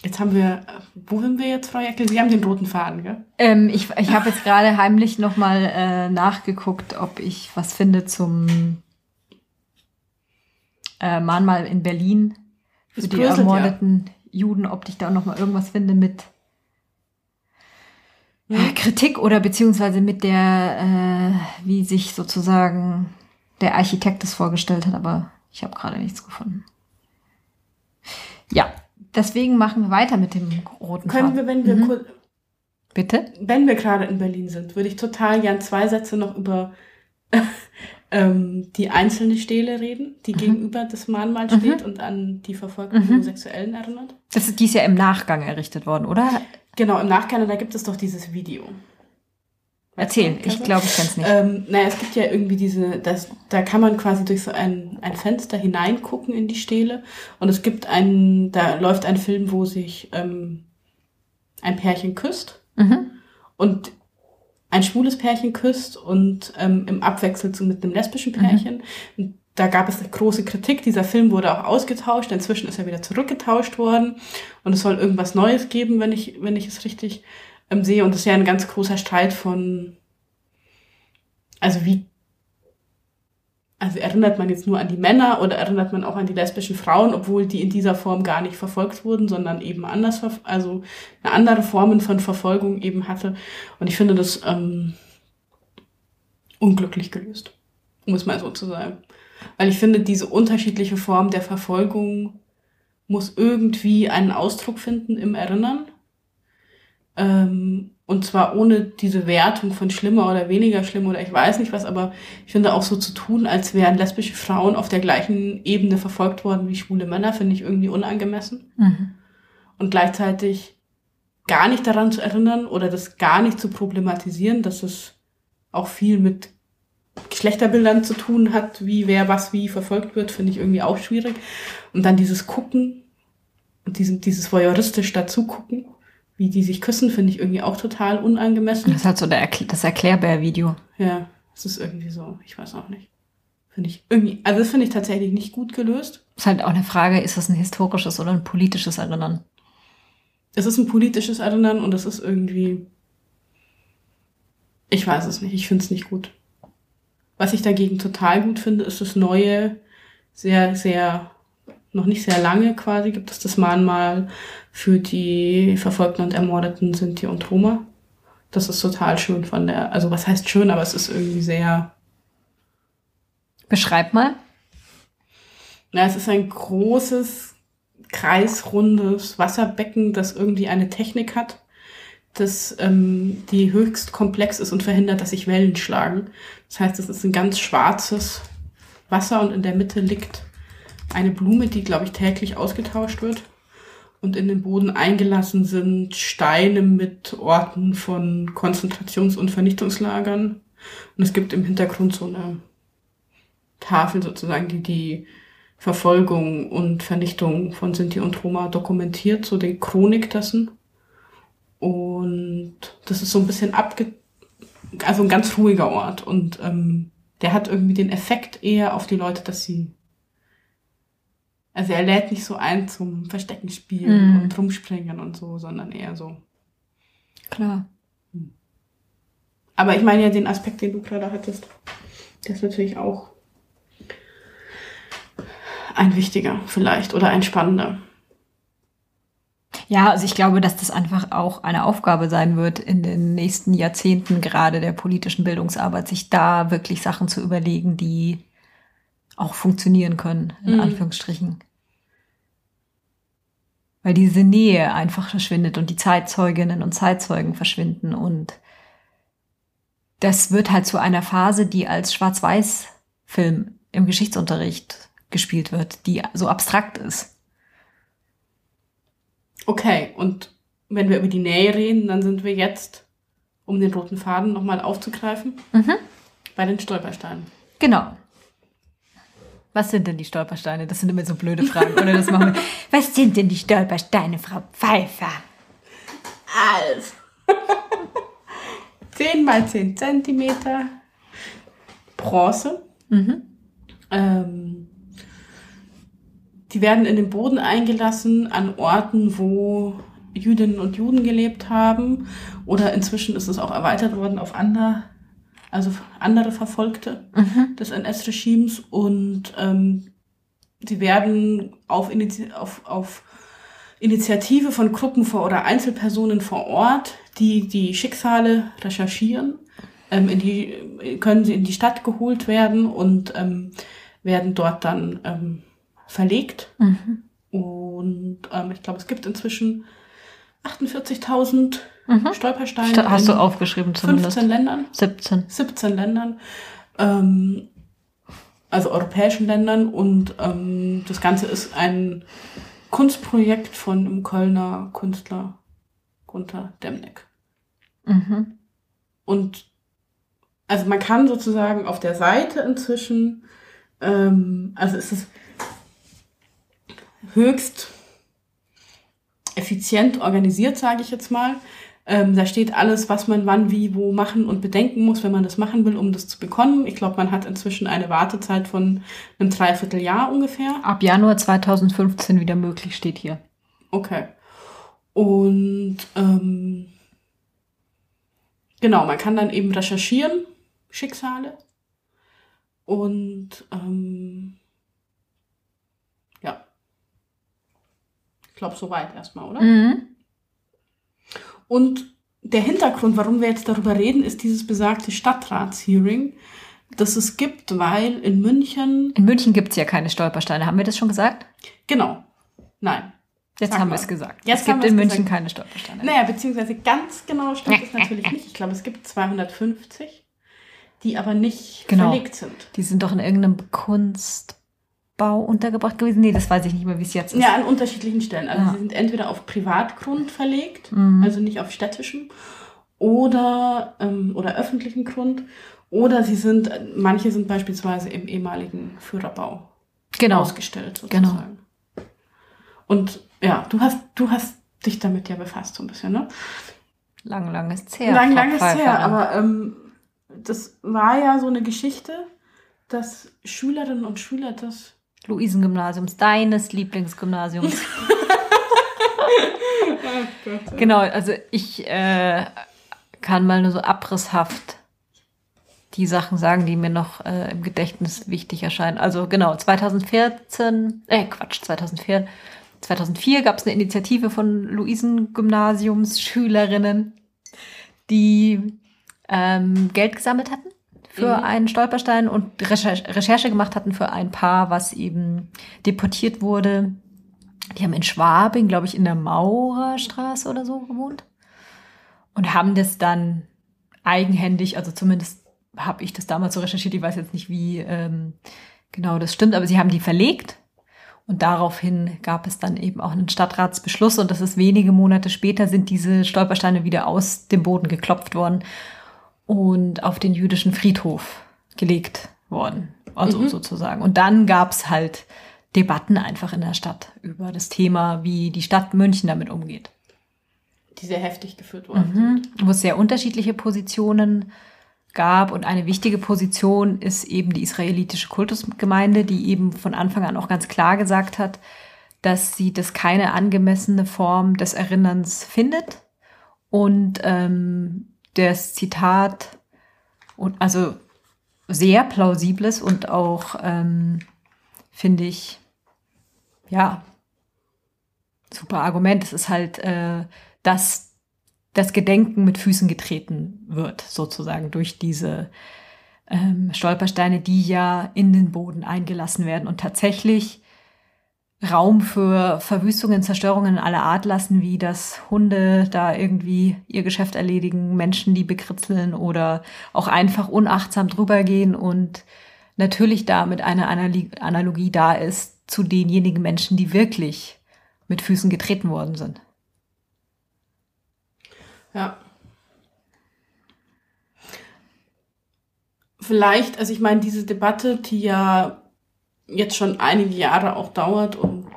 Jetzt haben wir, wo sind wir jetzt, Frau Jeckel? Sie haben den roten Faden, gell? Ähm, ich ich habe jetzt gerade heimlich nochmal äh, nachgeguckt, ob ich was finde zum äh, Mahnmal in Berlin für die ermordeten ja. Juden, ob ich da nochmal irgendwas finde mit ja, Kritik oder beziehungsweise mit der, äh, wie sich sozusagen der Architekt es vorgestellt hat, aber ich habe gerade nichts gefunden. Ja, deswegen machen wir weiter mit dem roten Können Faden. wir, wenn wir mhm. kurz, Bitte? Wenn wir gerade in Berlin sind, würde ich total gern zwei Sätze noch über ähm, die einzelne Stele reden, die mhm. gegenüber des Mahnmals mhm. steht und an die verfolgten mhm. Homosexuellen erinnert. Das ist dies ja im Nachgang errichtet worden, oder? Genau, im Nachgang, da gibt es doch dieses Video. Erzählen, ich glaube, ich kenne es nicht. Ähm, naja, es gibt ja irgendwie diese, das, da kann man quasi durch so ein, ein Fenster hineingucken in die Stele. Und es gibt einen, da läuft ein Film, wo sich ähm, ein Pärchen küsst. Mhm. Und ein schwules Pärchen küsst und ähm, im Abwechsel zu mit einem lesbischen Pärchen. Mhm. Da gab es eine große Kritik. Dieser Film wurde auch ausgetauscht. Inzwischen ist er wieder zurückgetauscht worden. Und es soll irgendwas Neues geben, wenn ich, wenn ich es richtig ähm, sehe. Und das ist ja ein ganz großer Streit von, also wie also erinnert man jetzt nur an die Männer oder erinnert man auch an die lesbischen Frauen, obwohl die in dieser Form gar nicht verfolgt wurden, sondern eben anders, also eine andere Formen von Verfolgung eben hatte. Und ich finde das ähm, unglücklich gelöst, um es mal so zu sagen. Weil ich finde, diese unterschiedliche Form der Verfolgung muss irgendwie einen Ausdruck finden im Erinnern. Ähm, und zwar ohne diese Wertung von schlimmer oder weniger schlimm oder ich weiß nicht was, aber ich finde auch so zu tun, als wären lesbische Frauen auf der gleichen Ebene verfolgt worden wie schwule Männer, finde ich irgendwie unangemessen. Mhm. Und gleichzeitig gar nicht daran zu erinnern oder das gar nicht zu problematisieren, dass es auch viel mit Geschlechterbildern zu tun hat, wie wer was wie verfolgt wird, finde ich irgendwie auch schwierig. Und dann dieses Gucken und diesen, dieses voyeuristisch dazu gucken, wie die sich küssen, finde ich irgendwie auch total unangemessen. Das ist halt so der Erkl das Erklärbär-Video. Ja, es ist irgendwie so, ich weiß auch nicht. Finde ich irgendwie, also das finde ich tatsächlich nicht gut gelöst. Ist halt auch eine Frage, ist das ein historisches oder ein politisches Erinnern? Es ist ein politisches Erinnern und es ist irgendwie, ich weiß es nicht, ich finde es nicht gut. Was ich dagegen total gut finde, ist das neue, sehr, sehr, noch nicht sehr lange quasi, gibt es das Mahnmal für die Verfolgten und Ermordeten Sinti und Roma. Das ist total schön von der, also was heißt schön, aber es ist irgendwie sehr, Beschreib mal. na, es ist ein großes, kreisrundes Wasserbecken, das irgendwie eine Technik hat, das ähm, die höchst komplex ist und verhindert, dass sich Wellen schlagen. Das heißt, es ist ein ganz schwarzes Wasser und in der Mitte liegt eine Blume, die, glaube ich, täglich ausgetauscht wird. Und in den Boden eingelassen sind Steine mit Orten von Konzentrations- und Vernichtungslagern. Und es gibt im Hintergrund so eine Tafel sozusagen, die die Verfolgung und Vernichtung von Sinti und Roma dokumentiert, so die Chronik dessen. Und das ist so ein bisschen abge... Also ein ganz ruhiger Ort. Und ähm, der hat irgendwie den Effekt eher auf die Leute, dass sie... Also er lädt nicht so ein zum Verstecken spielen Mhm. und rumspringen und so, sondern eher so. Klar. Aber ich meine ja den Aspekt, den du gerade hattest, der ist natürlich auch ein wichtiger vielleicht oder ein spannender. Ja, also ich glaube, dass das einfach auch eine Aufgabe sein wird in den nächsten Jahrzehnten gerade der politischen Bildungsarbeit, sich da wirklich Sachen zu überlegen, die auch funktionieren können, in Mhm. Anführungsstrichen. Weil diese Nähe einfach verschwindet und die Zeitzeuginnen und Zeitzeugen verschwinden und das wird halt zu einer Phase, die als Schwarz-Weiß-Film im Geschichtsunterricht gespielt wird, die so abstrakt ist. Okay, und wenn wir über die Nähe reden, dann sind wir jetzt, um den roten Faden nochmal aufzugreifen, Mhm. bei den Stolpersteinen. Genau. Was sind denn die Stolpersteine? Das sind immer so blöde Fragen, oder? Das machen wir. Was sind denn die Stolpersteine, Frau Pfeiffer? Also. 10 mal 10 Zentimeter Bronze. Mhm. Ähm, die werden in den Boden eingelassen an Orten, wo Jüdinnen und Juden gelebt haben. Oder inzwischen ist es auch erweitert worden auf andere, also andere Verfolgte Mhm. des NS-Regimes. Und ähm, sie werden auf, Initi auf, auf Initiative von Gruppen vor oder Einzelpersonen vor Ort, die die Schicksale recherchieren, ähm, in die, können sie in die Stadt geholt werden und ähm, werden dort dann ähm, verlegt. Mhm. Und ähm, ich glaube, es gibt inzwischen 48.000 Mhm. Stolpersteine Hast du aufgeschrieben zumindest? 15 Ländern. 17. 17 Ländern, ähm, also europäischen Ländern. Und ähm, das Ganze ist ein Kunstprojekt von einem Kölner Künstler Gunther Demneck. Mhm. Und also man kann sozusagen auf der Seite inzwischen, ähm, also es ist höchst effizient organisiert, sage ich jetzt mal. Ähm, da steht alles, was man wann, wie, wo machen und bedenken muss, wenn man das machen will, um das zu bekommen. Ich glaube, man hat inzwischen eine Wartezeit von einem Dreivierteljahr ungefähr. Ab Januar 2015 wieder möglich, steht hier. Okay. Und ähm, genau, man kann dann eben recherchieren, Schicksale. Und ähm, ja. Ich glaube, soweit erstmal, oder? Mhm. Und der Hintergrund, warum wir jetzt darüber reden, ist dieses besagte Stadtratshearing, dass es gibt, weil in München. In München gibt es ja keine Stolpersteine. Haben wir das schon gesagt? Genau. Nein. Jetzt haben wir es gesagt. Jetzt es gibt in München gesagt. keine Stolpersteine. Naja, beziehungsweise ganz genau stimmt es natürlich nicht. Ich glaube, es gibt 250, die aber nicht Genau. verlegt sind. Die sind doch in irgendeinem Kunstbau untergebracht gewesen. Nee, das weiß ich nicht mehr, wie es jetzt ist. Ja, an unterschiedlichen Stellen. Also Ja. sie sind entweder auf Privatgrund verlegt, Mhm. also nicht auf städtischem, oder, ähm, oder öffentlichen Grund. Oder sie sind, manche sind beispielsweise im ehemaligen Führerbau genau. ausgestellt Genau. sozusagen. Und ja, du hast, du hast dich damit ja befasst so ein bisschen, ne? Lang, lang ist her. lang, lang ist her, aber ähm, das war ja so eine Geschichte, dass Schülerinnen und Schüler das Luisengymnasiums, deines Lieblingsgymnasiums. Genau, also ich äh, kann mal nur so abrisshaft die Sachen sagen, die mir noch äh, im Gedächtnis wichtig erscheinen. Also genau, 2014, äh Quatsch, 2004, 2004 gab es eine Initiative von Luisengymnasiums-Schülerinnen, die ähm, Geld gesammelt hatten für Mhm. einen Stolperstein und Recher Recherche gemacht hatten für ein Paar, was eben deportiert wurde. Die haben in Schwabing, glaube ich, in der Maurerstraße oder so gewohnt und haben das dann eigenhändig, also zumindest habe ich das damals so recherchiert, ich weiß jetzt nicht, wie ähm, genau das stimmt, aber sie haben die verlegt und daraufhin gab es dann eben auch einen Stadtratsbeschluss und das ist wenige Monate später sind diese Stolpersteine wieder aus dem Boden geklopft worden und auf den jüdischen Friedhof gelegt worden, also Mhm. sozusagen. Und dann gab es halt Debatten einfach in der Stadt über das Thema, wie die Stadt München damit umgeht. die sehr heftig geführt worden Mhm. Wo es sehr unterschiedliche Positionen gab. Und eine wichtige Position ist eben die israelitische Kultusgemeinde, die eben von Anfang an auch ganz klar gesagt hat, dass sie das keine angemessene Form des Erinnerns findet. Und ähm, das Zitat, also sehr plausibles und auch, ähm, finde ich, ja, super Argument. Es ist halt, äh, dass das Gedenken mit Füßen getreten wird, sozusagen durch diese ähm, Stolpersteine, die ja in den Boden eingelassen werden und tatsächlich Raum für Verwüstungen, Zerstörungen aller Art lassen, wie dass Hunde da irgendwie ihr Geschäft erledigen, Menschen, die bekritzeln oder auch einfach unachtsam drüber gehen und natürlich damit eine Analogie da ist zu denjenigen Menschen, die wirklich mit Füßen getreten worden sind. Ja. Vielleicht, also ich meine, diese Debatte, die ja jetzt schon einige Jahre auch dauert und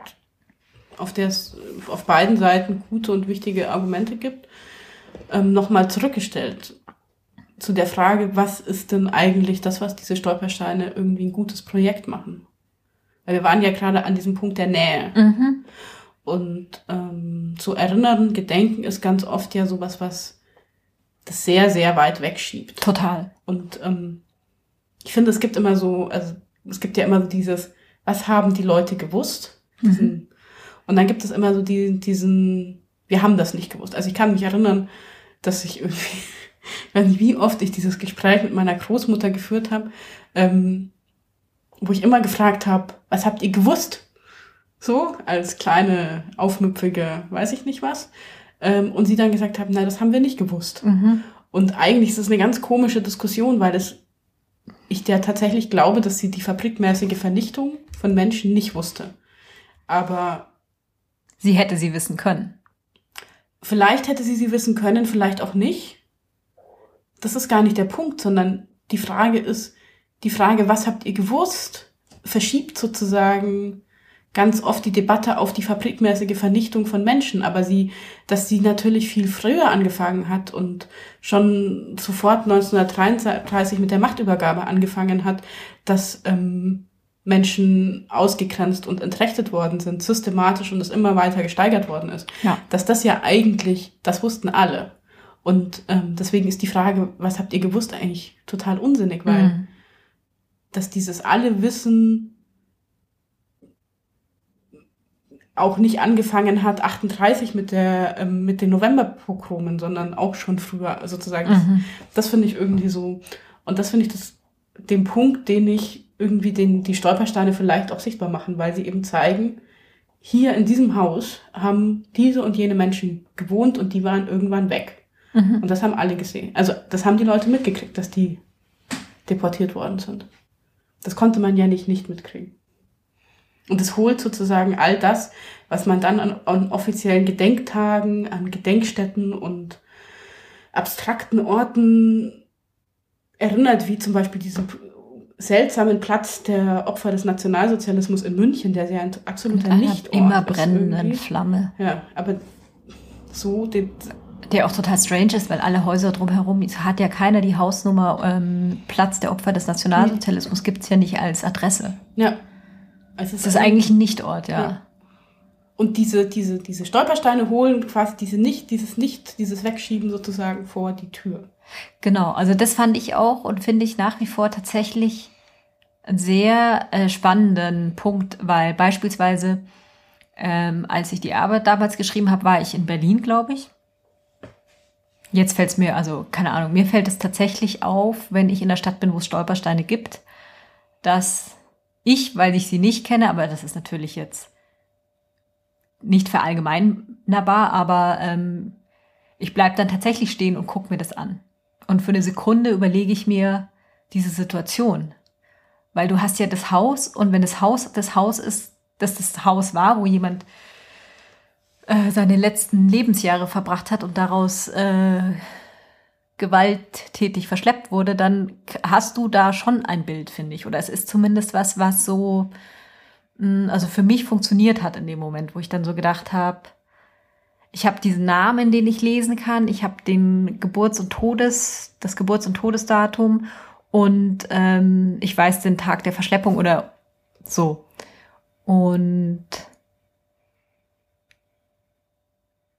auf der es auf beiden Seiten gute und wichtige Argumente gibt, ähm, nochmal zurückgestellt zu der Frage, was ist denn eigentlich das, was diese Stolpersteine irgendwie ein gutes Projekt machen? Weil wir waren ja gerade an diesem Punkt der Nähe. Mhm. Und ähm, zu erinnern, gedenken ist ganz oft ja sowas, was das sehr, sehr weit wegschiebt. Total. Und ähm, ich finde, es gibt immer so, also es gibt ja immer so dieses, was haben die Leute gewusst? Diesen, Und dann gibt es immer so die, diesen, wir haben das nicht gewusst. Also ich kann mich erinnern, dass ich irgendwie, ich weiß nicht, wie oft ich dieses Gespräch mit meiner Großmutter geführt habe, ähm, wo ich immer gefragt habe, was habt ihr gewusst? So, als kleine, aufmüpfige, weiß ich nicht was. Ähm, und sie dann gesagt haben, nein, das haben wir nicht gewusst. Mhm. Und eigentlich ist es eine ganz komische Diskussion, weil es, ich der tatsächlich glaube, dass sie die fabrikmäßige Vernichtung von Menschen nicht wusste. Aber Sie hätte sie wissen können. vielleicht hätte sie sie wissen können, vielleicht auch nicht. Das ist gar nicht der Punkt, sondern die Frage ist, die Frage, was habt ihr gewusst, verschiebt sozusagen ganz oft die Debatte auf die fabrikmäßige Vernichtung von Menschen, aber sie, dass sie natürlich viel früher angefangen hat und schon sofort 1933 mit der Machtübergabe angefangen hat, dass ähm, Menschen ausgegrenzt und entrechtet worden sind, systematisch und es immer weiter gesteigert worden ist. Ja. Dass das ja eigentlich, das wussten alle. Und ähm, deswegen ist die Frage, was habt ihr gewusst, eigentlich total unsinnig, weil Mhm. dass dieses alle Wissen auch nicht angefangen hat 38 mit der ähm, mit den Novemberpogromen, sondern auch schon früher sozusagen. Das, Mhm. das finde ich irgendwie so und das finde ich das dem Punkt, den ich irgendwie den, die Stolpersteine vielleicht auch sichtbar machen, weil sie eben zeigen, hier in diesem Haus haben diese und jene Menschen gewohnt und die waren irgendwann weg. Mhm. Und das haben alle gesehen. Also das haben die Leute mitgekriegt, dass die deportiert worden sind. Das konnte man ja nicht nicht mitkriegen. Und es holt sozusagen all das, was man dann an, an offiziellen Gedenktagen, an Gedenkstätten und abstrakten Orten erinnert, wie zum Beispiel diesen seltsamen Platz der Opfer des Nationalsozialismus in München, der ja ein absoluter nicht immer brennenden Flamme. Ja, aber so den, der auch total strange ist, weil alle Häuser drumherum, hat ja keiner die Hausnummer ähm, Platz der Opfer des Nationalsozialismus, mhm. gibt's ja nicht als Adresse. Ja. Also es ist, eigentlich ein Nichtort, ja. ja. Und diese, diese, diese Stolpersteine holen quasi diese nicht, dieses Nicht, dieses Wegschieben sozusagen vor die Tür. Genau, also das fand ich auch und finde ich nach wie vor tatsächlich einen sehr äh, spannenden Punkt, weil beispielsweise, ähm, als ich die Arbeit damals geschrieben habe, war ich in Berlin, glaube ich. Jetzt fällt es mir, also keine Ahnung, mir fällt es tatsächlich auf, wenn ich in der Stadt bin, wo es Stolpersteine gibt, dass ich, weil ich sie nicht kenne, aber das ist natürlich jetzt nicht verallgemeinerbar, aber ähm, ich bleibe dann tatsächlich stehen und gucke mir das an. Und für eine Sekunde überlege ich mir diese Situation. Weil du hast ja das Haus und wenn das Haus das Haus ist, dass das Haus war, wo jemand äh, seine letzten Lebensjahre verbracht hat und daraus äh, gewalttätig verschleppt wurde, dann hast du da schon ein Bild, finde ich. Oder es ist zumindest was, was so, mm, also für mich funktioniert hat in dem Moment, wo ich dann so gedacht habe, ich habe diesen Namen, den ich lesen kann, ich habe den Geburts- und Todes, das Geburts- und Todesdatum und ähm, ich weiß den Tag der Verschleppung oder so. Und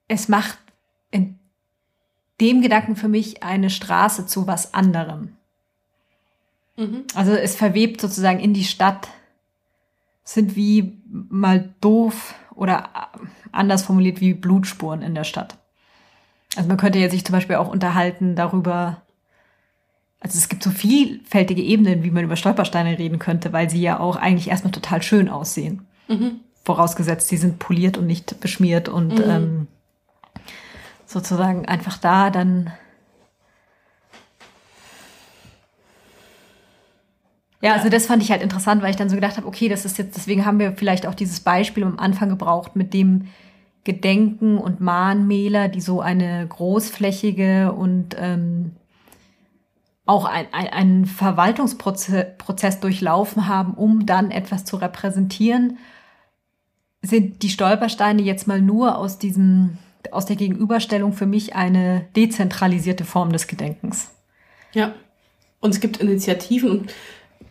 es macht dem Gedanken für mich eine Straße zu was anderem. Mhm. Also es verwebt sozusagen in die Stadt, sind wie mal doof oder anders formuliert wie Blutspuren in der Stadt. Also man könnte jetzt sich zum Beispiel auch unterhalten darüber, also es gibt so vielfältige Ebenen, wie man über Stolpersteine reden könnte, weil sie ja auch eigentlich erstmal total schön aussehen. Mhm. Vorausgesetzt, sie sind poliert und nicht beschmiert und mhm. ähm, sozusagen einfach da dann Ja, also das fand ich halt interessant, weil ich dann so gedacht habe, okay, das ist jetzt, deswegen haben wir vielleicht auch dieses Beispiel am Anfang gebraucht mit dem Gedenken und Mahnmäler, die so eine großflächige und ähm, auch ein, ein, einen Verwaltungsprozess durchlaufen haben, um dann etwas zu repräsentieren, sind die Stolpersteine jetzt mal nur aus diesem, aus der Gegenüberstellung für mich eine dezentralisierte Form des Gedenkens. Ja. Und es gibt Initiativen und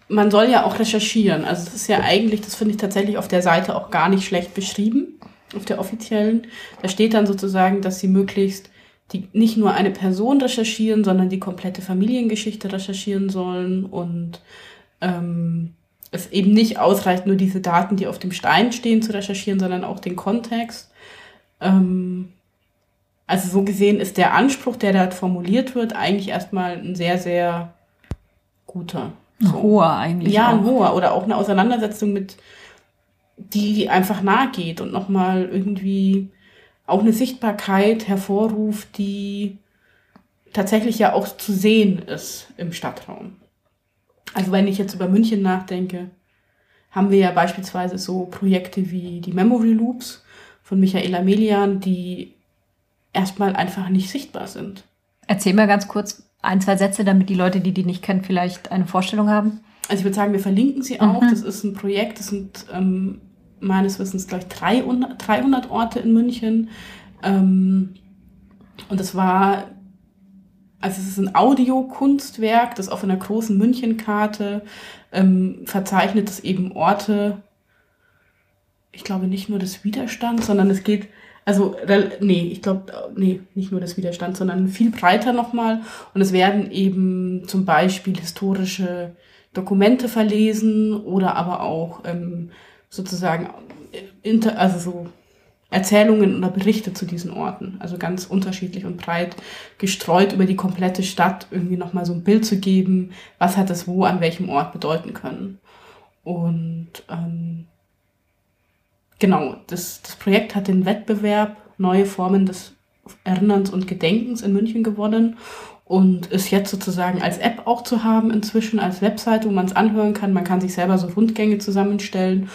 man soll ja auch recherchieren. Also das ist ja eigentlich, das finde ich tatsächlich auf der Seite auch gar nicht schlecht beschrieben, auf der offiziellen. Da steht dann sozusagen, dass sie möglichst die nicht nur eine Person recherchieren, sondern die komplette Familiengeschichte recherchieren sollen und ähm, es eben nicht ausreicht, nur diese Daten, die auf dem Stein stehen, zu recherchieren, sondern auch den Kontext. Ähm, also so gesehen ist der Anspruch, der dort formuliert wird, eigentlich erstmal ein sehr, sehr guter. Ein so. hoher eigentlich. Ja, ein hoher. Oder auch eine Auseinandersetzung mit, die einfach nahe geht und nochmal irgendwie auch eine Sichtbarkeit hervorruft, die tatsächlich ja auch zu sehen ist im Stadtraum. Also wenn ich jetzt über München nachdenke, haben wir ja beispielsweise so Projekte wie die Memory Loops von Michaela Melian, die erstmal einfach nicht sichtbar sind. Erzähl mal ganz kurz, ein, zwei Sätze, damit die Leute, die die nicht kennen, vielleicht eine Vorstellung haben? Also ich würde sagen, wir verlinken sie auch. Mhm. Das ist ein Projekt, das sind ähm, meines Wissens gleich 300, 300 Orte in München. Ähm, und das war, also es ist ein Audiokunstwerk, das auf einer großen Münchenkarte ähm, verzeichnet, das eben Orte, ich glaube nicht nur des Widerstands, sondern es geht also, nee, ich glaube, nee, nicht nur des Widerstands, sondern viel breiter nochmal. Und es werden eben zum Beispiel historische Dokumente verlesen oder aber auch ähm, sozusagen äh, inter, also so Erzählungen oder Berichte zu diesen Orten. Also ganz unterschiedlich und breit gestreut über die komplette Stadt, irgendwie nochmal so ein Bild zu geben, was hat es wo an welchem Ort bedeuten können. Und ähm, genau, das, das Projekt hat den Wettbewerb Neue Formen des Erinnerns und Gedenkens in München gewonnen und ist jetzt sozusagen als App auch zu haben inzwischen, als Webseite, wo man es anhören kann. Man kann sich selber so Rundgänge zusammenstellen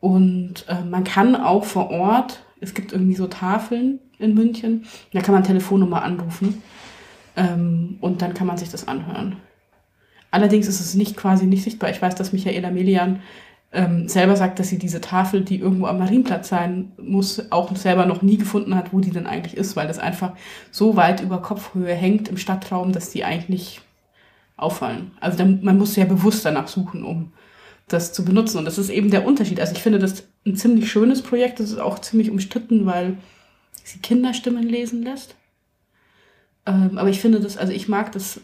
und äh, man kann auch vor Ort, es gibt irgendwie so Tafeln in München, da kann man Telefonnummer anrufen ähm, und dann kann man sich das anhören. Allerdings ist es nicht quasi nicht sichtbar. Ich weiß, dass Michaela Melian ähm, selber sagt, dass sie diese Tafel, die irgendwo am Marienplatz sein muss, auch selber noch nie gefunden hat, wo die denn eigentlich ist, weil das einfach so weit über Kopfhöhe hängt im Stadtraum, dass die eigentlich nicht auffallen. Also dann, man muss ja bewusst danach suchen, um das zu benutzen. Und das ist eben der Unterschied. Also ich finde das ein ziemlich schönes Projekt. Das ist auch ziemlich umstritten, weil sie Kinderstimmen lesen lässt. Ähm, aber ich finde das, also ich mag das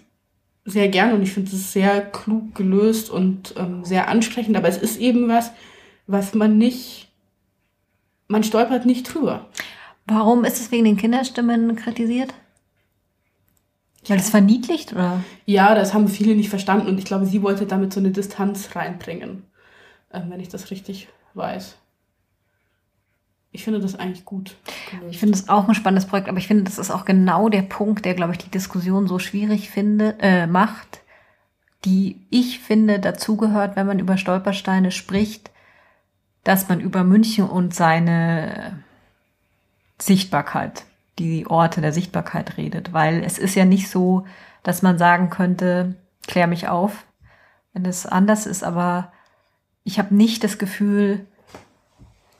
sehr gerne und ich finde es sehr klug gelöst und ähm, sehr ansprechend, aber es ist eben was, was man nicht, man stolpert nicht drüber. Warum ist es wegen den Kinderstimmen kritisiert? Weil es verniedlicht, oder? Ja, das haben viele nicht verstanden und ich glaube, sie wollte damit so eine Distanz reinbringen, äh, wenn ich das richtig weiß ich finde das eigentlich gut. Gelöst. Ich finde es auch ein spannendes Projekt, aber ich finde, das ist auch genau der Punkt, der, glaube ich, die Diskussion so schwierig finde, äh, macht, die ich finde dazugehört, wenn man über Stolpersteine spricht, dass man über München und seine Sichtbarkeit, die Orte der Sichtbarkeit redet, weil es ist ja nicht so, dass man sagen könnte, klär mich auf, wenn es anders ist, aber ich habe nicht das Gefühl,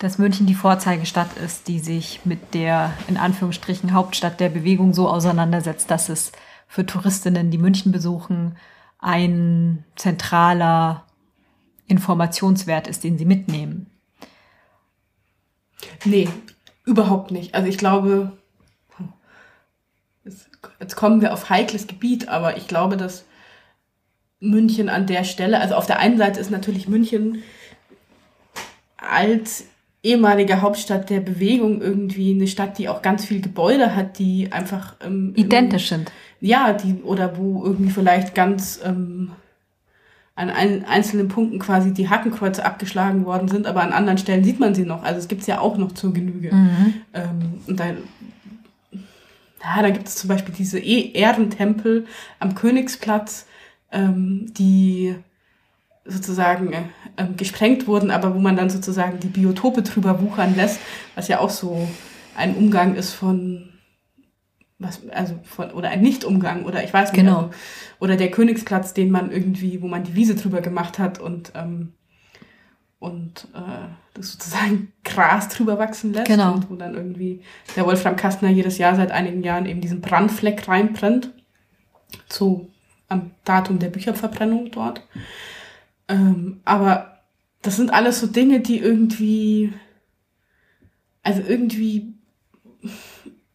dass München die Vorzeigestadt ist, die sich mit der in Anführungsstrichen Hauptstadt der Bewegung so auseinandersetzt, dass es für Touristinnen, die München besuchen, ein zentraler Informationswert ist, den sie mitnehmen. Nee, überhaupt nicht. Also ich glaube, jetzt kommen wir auf heikles Gebiet, aber ich glaube, dass München an der Stelle, also auf der einen Seite ist natürlich München als ehemalige Hauptstadt der Bewegung irgendwie eine Stadt, die auch ganz viel Gebäude hat, die einfach ähm, identisch sind. Ja, die oder wo irgendwie vielleicht ganz ähm, an ein, einzelnen Punkten quasi die Hackenkreuze abgeschlagen worden sind, aber an anderen Stellen sieht man sie noch. Also es gibt's ja auch noch zur Genüge. Mhm. Ähm, und dann, ja, da gibt es zum Beispiel diese e Ehrentempel am Königsplatz, ähm, die sozusagen äh, gesprengt wurden, aber wo man dann sozusagen die Biotope drüber wuchern lässt, was ja auch so ein Umgang ist von was, also von, oder ein Nicht-Umgang oder ich weiß nicht, genau. Also, oder der Königsplatz, den man irgendwie, wo man die Wiese drüber gemacht hat und ähm, und äh, das sozusagen Gras drüber wachsen lässt genau. und wo dann irgendwie der Wolfram Kastner jedes Jahr seit einigen Jahren eben diesen Brandfleck reinbrennt zu am Datum der Bücherverbrennung dort. Ähm, aber das sind alles so Dinge, die irgendwie, also irgendwie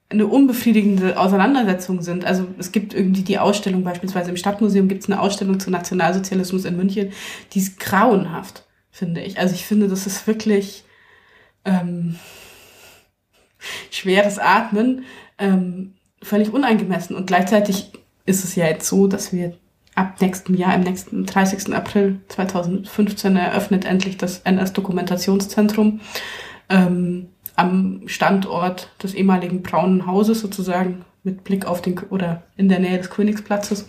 eine unbefriedigende Auseinandersetzung sind. Also es gibt irgendwie die Ausstellung, beispielsweise im Stadtmuseum gibt es eine Ausstellung zu Nationalsozialismus in München, die ist grauenhaft, finde ich. Also ich finde, das ist wirklich ähm, schweres Atmen, ähm, völlig unangemessen. Und gleichzeitig ist es ja jetzt so, dass wir ab nächstem Jahr, im nächsten 30. April 2015 eröffnet endlich das NS-Dokumentationszentrum ähm, am Standort des ehemaligen Braunen Hauses sozusagen mit Blick auf den oder in der Nähe des Königsplatzes.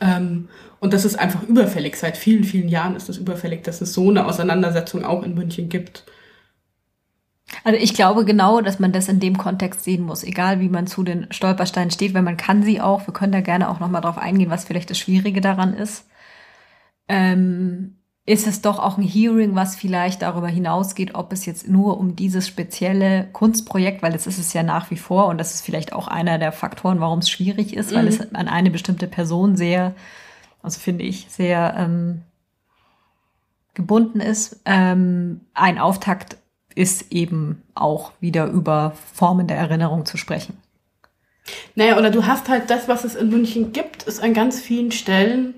Ähm, und das ist einfach überfällig. Seit vielen, vielen Jahren ist es überfällig, dass es so eine Auseinandersetzung auch in München gibt. Also ich glaube genau, dass man das in dem Kontext sehen muss, egal wie man zu den Stolpersteinen steht, weil man kann sie auch, wir können da gerne auch nochmal drauf eingehen, was vielleicht das Schwierige daran ist. Ähm, ist es doch auch ein Hearing, was vielleicht darüber hinausgeht, ob es jetzt nur um dieses spezielle Kunstprojekt, weil das ist es ja nach wie vor und das ist vielleicht auch einer der Faktoren, warum es schwierig ist, mhm. weil es an eine bestimmte Person sehr, also finde ich, sehr ähm, gebunden ist. Ähm, ein Auftakt ist eben auch wieder über Formen der Erinnerung zu sprechen. Naja, oder du hast halt das, was es in München gibt, ist an ganz vielen Stellen,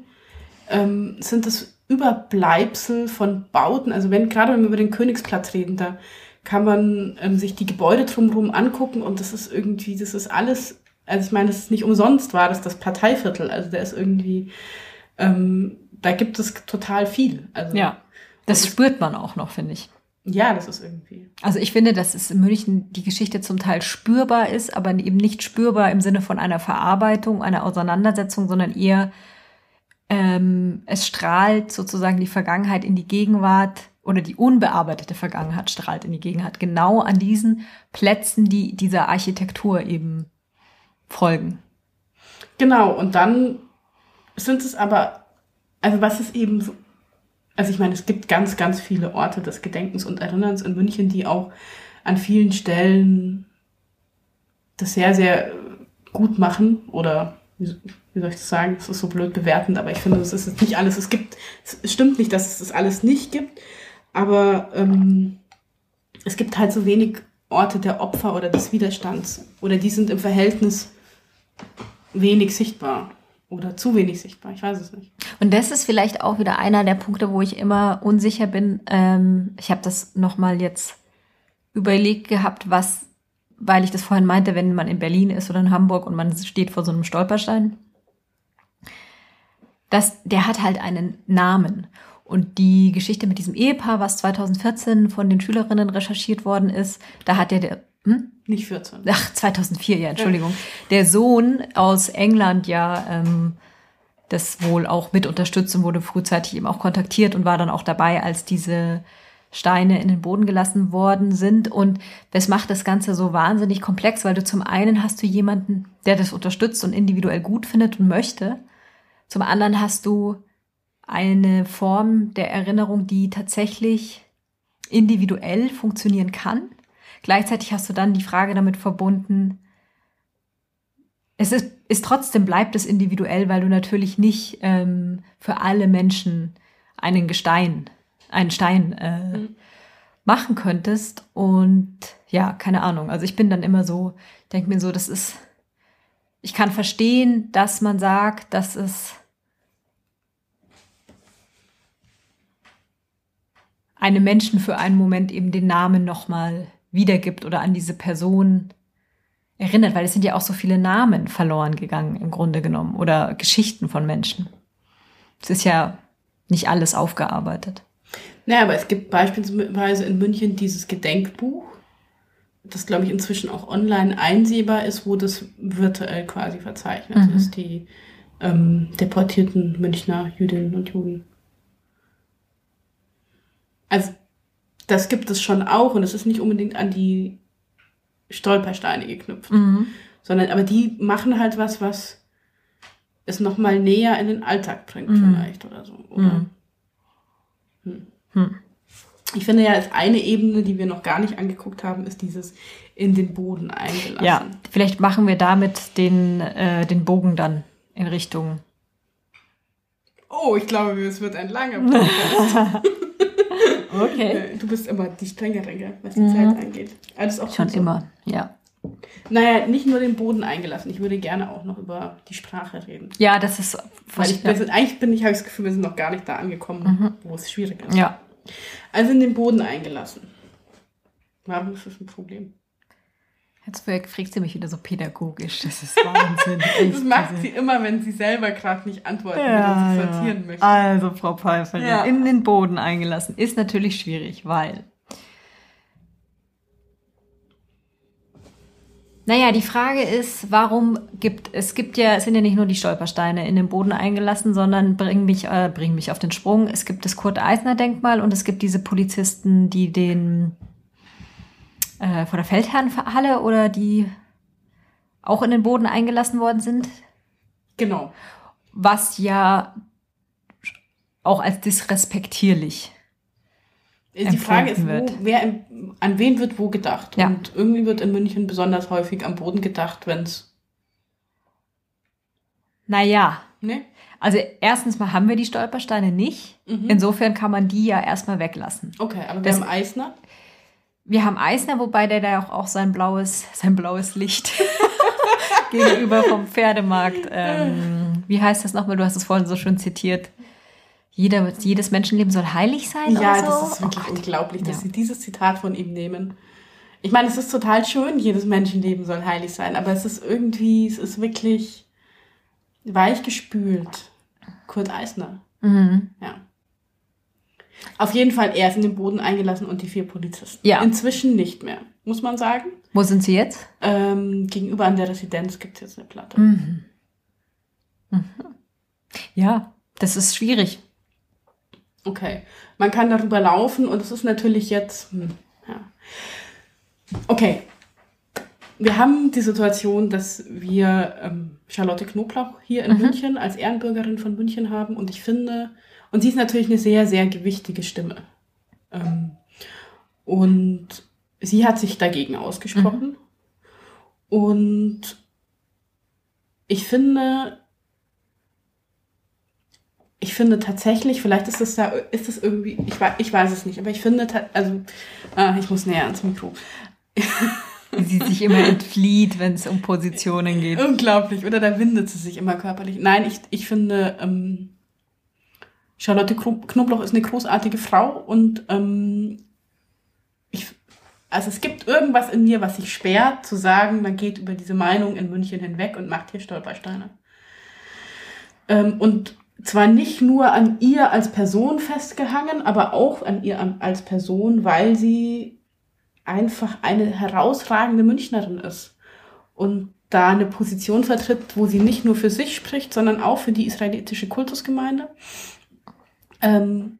ähm, sind es Überbleibsel von Bauten. Also wenn, gerade wenn wir über den Königsplatz reden, da kann man ähm, sich die Gebäude drumherum angucken und das ist irgendwie, das ist alles, also ich meine, es ist nicht umsonst war das das Parteiviertel, also der ist irgendwie, ähm, da gibt es total viel. Also, ja, das spürt man auch noch, finde ich. Ja, das ist irgendwie. Also ich finde, dass es in München die Geschichte zum Teil spürbar ist, aber eben nicht spürbar im Sinne von einer Verarbeitung, einer Auseinandersetzung, sondern eher ähm, es strahlt sozusagen die Vergangenheit in die Gegenwart oder die unbearbeitete Vergangenheit strahlt in die Gegenwart. Genau an diesen Plätzen, die dieser Architektur eben folgen. Genau, und dann sind es aber, also was ist eben so also ich meine, es gibt ganz, ganz viele Orte des Gedenkens und Erinnerns in München, die auch an vielen Stellen das sehr, sehr gut machen oder wie soll ich das sagen, es ist so blöd bewertend, aber ich finde, es ist nicht alles, es gibt, es stimmt nicht, dass es das alles nicht gibt, aber ähm, es gibt halt so wenig Orte der Opfer oder des Widerstands oder die sind im Verhältnis wenig sichtbar oder zu wenig sichtbar. Ich weiß es nicht. Und das ist vielleicht auch wieder einer der Punkte, wo ich immer unsicher bin. Ähm, ich habe das nochmal jetzt überlegt gehabt, was, weil ich das vorhin meinte, wenn man in Berlin ist oder in Hamburg und man steht vor so einem Stolperstein, dass der hat halt einen Namen. Und die Geschichte mit diesem Ehepaar, was 2014 von den Schülerinnen recherchiert worden ist, da hat der, hm? Nicht 14. Ach, 2004, ja, Entschuldigung. Der Sohn aus England ja ähm, das wohl auch mit unterstützt und wurde frühzeitig eben auch kontaktiert und war dann auch dabei, als diese Steine in den Boden gelassen worden sind. Und das macht das Ganze so wahnsinnig komplex, weil du zum einen hast du jemanden, der das unterstützt und individuell gut findet und möchte. Zum anderen hast du eine Form der Erinnerung, die tatsächlich individuell funktionieren kann Gleichzeitig hast du dann die Frage damit verbunden, es ist, ist trotzdem bleibt es individuell, weil du natürlich nicht ähm, für alle Menschen einen Gestein, einen Stein äh, mhm. machen könntest. Und ja, keine Ahnung. Also ich bin dann immer so, denke mir so, das ist, ich kann verstehen, dass man sagt, dass es einem Menschen für einen Moment eben den Namen nochmal wiedergibt oder an diese Person erinnert, weil es sind ja auch so viele Namen verloren gegangen im Grunde genommen oder Geschichten von Menschen. Es ist ja nicht alles aufgearbeitet. Naja, aber es gibt beispielsweise in München dieses Gedenkbuch, das glaube ich inzwischen auch online einsehbar ist, wo das virtuell quasi verzeichnet mhm. ist, die ähm, deportierten Münchner Jüdinnen und Juden. Also das gibt es schon auch und es ist nicht unbedingt an die Stolpersteine geknüpft, mhm. sondern aber die machen halt was, was es nochmal näher in den Alltag bringt mhm. vielleicht oder so. Oder? Mhm. Hm. Ich finde ja, als eine Ebene, die wir noch gar nicht angeguckt haben, ist dieses in den Boden eingelassen. Ja, vielleicht machen wir damit den, äh, den Bogen dann in Richtung. Oh, ich glaube, es wird ein langer Podcast. Okay. Du bist immer die strengere, was die mhm. Zeit angeht. Alles auch Schon so. immer, ja. Naja, nicht nur den Boden eingelassen. Ich würde gerne auch noch über die Sprache reden. Ja, das ist. Weil ich, sind, eigentlich bin ich, habe ich das Gefühl, wir sind noch gar nicht da angekommen, mhm. wo es schwierig ist. Ja. Also in den Boden eingelassen. Warum ist das ein Problem? Jetzt fragt sie mich wieder so pädagogisch. Das ist Wahnsinn. das macht sie immer, wenn sie selber gerade nicht antworten ja, oder sie sortieren ja. möchte. Also, Frau Pfeiffer, ja. in den Boden eingelassen. Ist natürlich schwierig, weil. Naja, die Frage ist, warum gibt es gibt ja, es sind ja nicht nur die Stolpersteine in den Boden eingelassen, sondern bring mich, äh, bring mich auf den Sprung. Es gibt das Kurt-Eisner-Denkmal und es gibt diese Polizisten, die den äh, vor der Feldherrenhalle oder die auch in den Boden eingelassen worden sind. Genau. Was ja auch als disrespektierlich. Die Frage ist, wo, wer an wen wird wo gedacht? Ja. Und irgendwie wird in München besonders häufig am Boden gedacht, wenn es. Naja. Ne? Also erstens mal haben wir die Stolpersteine nicht. Mhm. Insofern kann man die ja erstmal weglassen. Okay, aber wir das, haben Eisner. Wir haben Eisner, wobei der da auch, auch sein blaues, sein blaues Licht gegenüber vom Pferdemarkt. Ähm, wie heißt das nochmal? Du hast es vorhin so schön zitiert. Jeder, jedes Menschenleben soll heilig sein. Ja, oder so? das ist Oh wirklich Gott. unglaublich, dass Ja. sie dieses Zitat von ihm nehmen. Ich meine, es ist total schön, jedes Menschenleben soll heilig sein, aber es ist irgendwie, es ist wirklich weichgespült. Kurt Eisner. Mhm. Ja. Auf jeden Fall, er ist in den Boden eingelassen und die vier Polizisten. Ja. Inzwischen nicht mehr, muss man sagen. Wo sind sie jetzt? Ähm, gegenüber an der Residenz gibt es jetzt eine Platte. Mhm. Mhm. Ja, das ist schwierig. Okay. Man kann darüber laufen und es ist natürlich jetzt. Hm, ja. Okay. Wir haben die Situation, dass wir ähm, Charlotte Knoblauch hier in Mhm. München als Ehrenbürgerin von München haben und ich finde, und sie ist natürlich eine sehr, sehr gewichtige Stimme. Ähm, und sie hat sich dagegen ausgesprochen. Und ich finde, ich finde tatsächlich, vielleicht ist es da, ist es irgendwie, ich weiß, ich weiß es nicht, aber ich finde, also, ah, ich muss näher ans Mikro. Wie sie sich immer entflieht, wenn es um Positionen geht. Unglaublich, oder da windet sie sich immer körperlich. Nein, ich, ich finde, ähm, Charlotte Knoblauch ist eine großartige Frau und ähm, ich, also es gibt irgendwas in mir, was sich sperrt, zu sagen, man geht über diese Meinung in München hinweg und macht hier Stolpersteine. Ähm, und zwar nicht nur an ihr als Person festgehangen, aber auch an ihr als Person, weil sie einfach eine herausragende Münchnerin ist und da eine Position vertritt, wo sie nicht nur für sich spricht, sondern auch für die israelitische Kultusgemeinde. Ähm,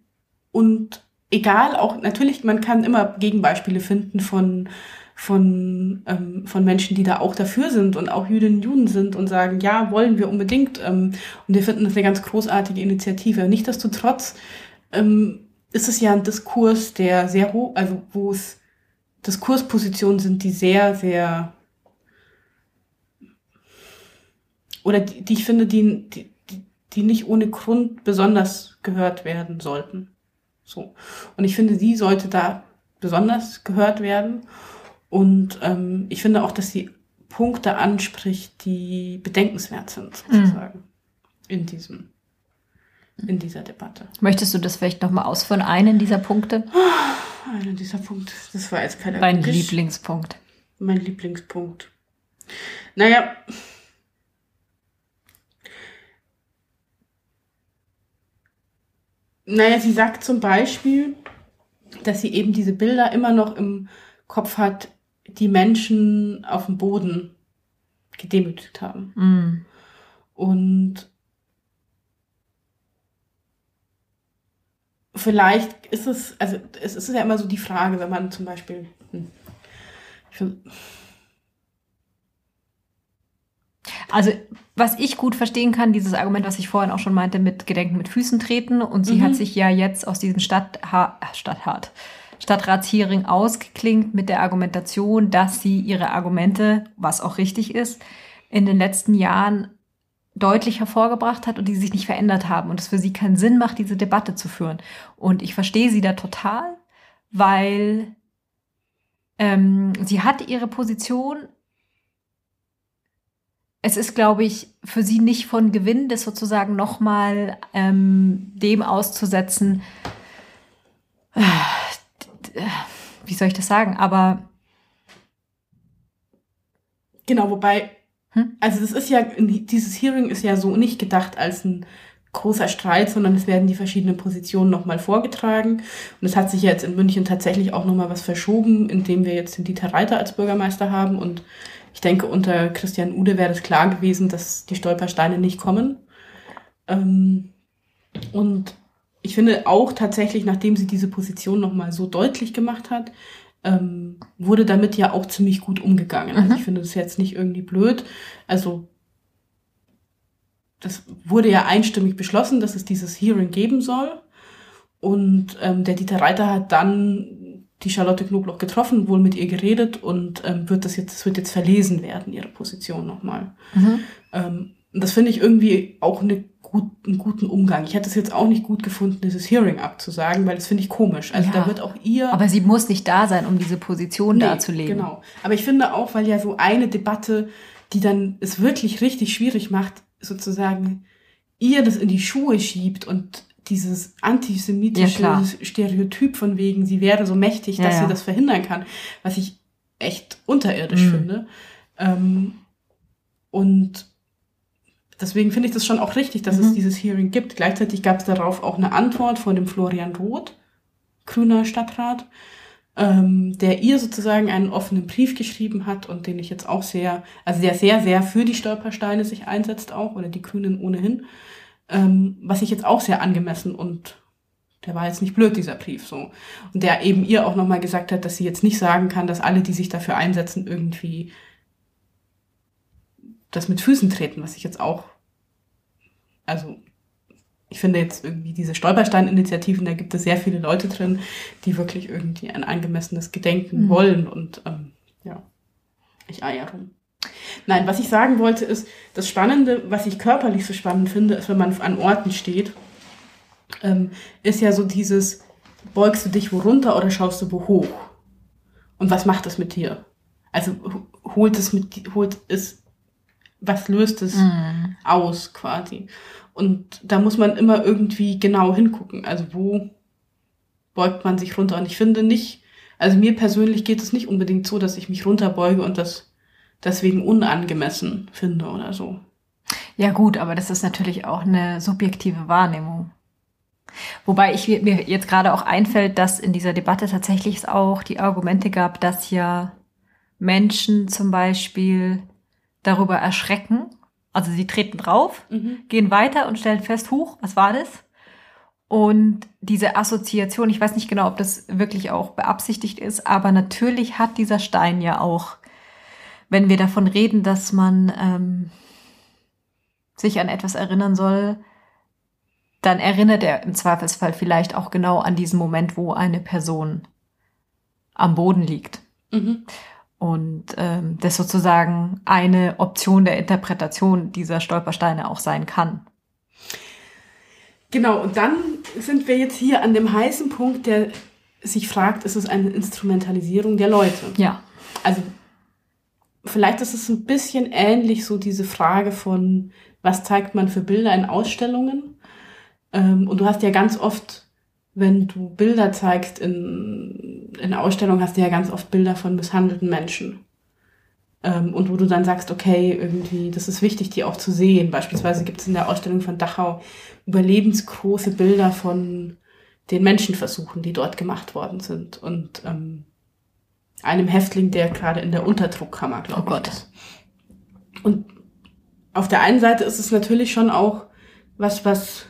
und egal, auch natürlich, man kann immer Gegenbeispiele finden von, von, ähm, von Menschen, die da auch dafür sind und auch Jüdinnen und Juden sind und sagen, ja, wollen wir unbedingt. Ähm, und wir finden das eine ganz großartige Initiative. Nichtsdestotrotz ähm, ist es ja ein Diskurs, der sehr hoch, also wo es Diskurspositionen sind, die sehr, sehr oder die, die ich finde, die, die, die- nicht ohne Grund besonders gehört werden sollten. So. Und ich finde, sie sollte da besonders gehört werden. Und ähm, ich finde auch, dass sie Punkte anspricht, die bedenkenswert sind, sozusagen, in diesem, in dieser Debatte. Möchtest du das vielleicht nochmal ausführen, einen dieser Punkte? Einer dieser Punkte, das war jetzt kein Dein Lieblingspunkt. Mein Lieblingspunkt. Naja. Naja, sie sagt zum Beispiel, dass sie eben diese Bilder immer noch im Kopf hat, die Menschen auf dem Boden gedemütigt haben. Mm. Und vielleicht ist es, also es ist ja immer so die Frage, wenn man zum Beispiel, hm, ich Also, was ich gut verstehen kann, dieses Argument, was ich vorhin auch schon meinte, mit Gedenken mit Füßen treten. Und sie Mhm. hat sich ja jetzt aus diesem Stadtha Stadtrat, Stadtratshearing ausgeklingt mit der Argumentation, dass sie ihre Argumente, was auch richtig ist, in den letzten Jahren deutlich hervorgebracht hat und die sich nicht verändert haben und es für sie keinen Sinn macht, diese Debatte zu führen. Und ich verstehe sie da total, weil ähm, sie hat ihre Position es ist, glaube ich, für sie nicht von Gewinn, das sozusagen nochmal ähm, dem auszusetzen. Äh, Wie soll ich das sagen? Aber genau, wobei, Hm? also das ist ja, dieses Hearing ist ja so nicht gedacht als ein großer Streit, sondern es werden die verschiedenen Positionen nochmal vorgetragen. Und es hat sich jetzt in München tatsächlich auch nochmal was verschoben, indem wir jetzt den Dieter Reiter als Bürgermeister haben. Und ich denke, unter Christian Ude wäre es klar gewesen, dass die Stolpersteine nicht kommen. Ähm, und ich finde auch tatsächlich, nachdem sie diese Position nochmal so deutlich gemacht hat, ähm, wurde damit ja auch ziemlich gut umgegangen. Also Mhm. ich finde das jetzt nicht irgendwie blöd. Also das wurde ja einstimmig beschlossen, dass es dieses Hearing geben soll. Und ähm, der Dieter Reiter hat dann die Charlotte Knobloch getroffen, wohl mit ihr geredet und ähm, wird das jetzt, es wird jetzt verlesen werden, ihre Position nochmal. Ähm, und das finde ich irgendwie auch eine gut, einen guten Umgang. Ich hätte es jetzt auch nicht gut gefunden, dieses Hearing abzusagen, weil das finde ich komisch. Also Ja. da wird auch ihr. aber sie muss nicht da sein, um diese Position Nee, darzulegen. Genau. Aber ich finde auch, weil ja so eine Debatte, die dann es wirklich richtig schwierig macht, sozusagen ihr das in die Schuhe schiebt und dieses antisemitische Ja. Stereotyp von wegen, sie wäre so mächtig, dass ja. sie das verhindern kann, was ich echt unterirdisch Mhm. finde. Ähm, und deswegen finde ich das schon auch richtig, dass es Mhm. dieses Hearing gibt. Gleichzeitig gab es darauf auch eine Antwort von dem Florian Roth, grüner Stadtrat, ähm, der ihr sozusagen einen offenen Brief geschrieben hat und den ich jetzt auch sehr, also der sehr, sehr für die Stolpersteine sich einsetzt auch, oder die Grünen ohnehin, ähm, was ich jetzt auch sehr angemessen und der war jetzt nicht blöd, dieser Brief so. Und der eben ihr auch nochmal gesagt hat, dass sie jetzt nicht sagen kann, dass alle, die sich dafür einsetzen, irgendwie das mit Füßen treten, was ich jetzt auch, also ich finde jetzt irgendwie diese Stolperstein-Initiativen, da gibt es sehr viele Leute drin, die wirklich irgendwie ein angemessenes Gedenken Mhm. wollen und ähm, ja, ich eier rum. Nein, was ich sagen wollte ist, das Spannende, was ich körperlich so spannend finde, ist, wenn man an Orten steht, ähm, ist ja so dieses, beugst du dich wo runter oder schaust du wo hoch? Und was macht das mit dir? Also ho- holt es mit, holt es, was löst es Mhm. aus quasi? Und da muss man immer irgendwie genau hingucken. Also wo beugt man sich runter? Und ich finde nicht, also mir persönlich geht es nicht unbedingt so, dass ich mich runterbeuge und das deswegen unangemessen finde oder so. Ja gut, aber das ist natürlich auch eine subjektive Wahrnehmung. Wobei ich mir jetzt gerade auch einfällt, dass in dieser Debatte tatsächlich es auch die Argumente gab, dass ja Menschen zum Beispiel darüber erschrecken. Also sie treten drauf, gehen weiter und stellen fest, huch, was war das? Und diese Assoziation, ich weiß nicht genau, ob das wirklich auch beabsichtigt ist, aber natürlich hat dieser Stein ja auch, wenn wir davon reden, dass man ähm, sich an etwas erinnern soll, dann erinnert er im Zweifelsfall vielleicht auch genau an diesen Moment, wo eine Person am Boden liegt. Mhm. Und ähm, das sozusagen eine Option der Interpretation dieser Stolpersteine auch sein kann. Genau, und dann sind wir jetzt hier an dem heißen Punkt, der sich fragt, ist es eine Instrumentalisierung der Leute? Ja. Also vielleicht ist es ein bisschen ähnlich so diese Frage von, was zeigt man für Bilder in Ausstellungen? Ähm, und du hast ja ganz oft, wenn du Bilder zeigst in, in Ausstellungen, hast du ja ganz oft Bilder von misshandelten Menschen. Ähm, und wo du dann sagst, okay, irgendwie, das ist wichtig, die auch zu sehen. Beispielsweise gibt es in der Ausstellung von Dachau überlebensgroße Bilder von den Menschenversuchen, die dort gemacht worden sind. Und ähm, einem Häftling, der gerade in der Unterdruckkammer, glaube Oh Gott. ist. Und auf der einen Seite ist es natürlich schon auch was, was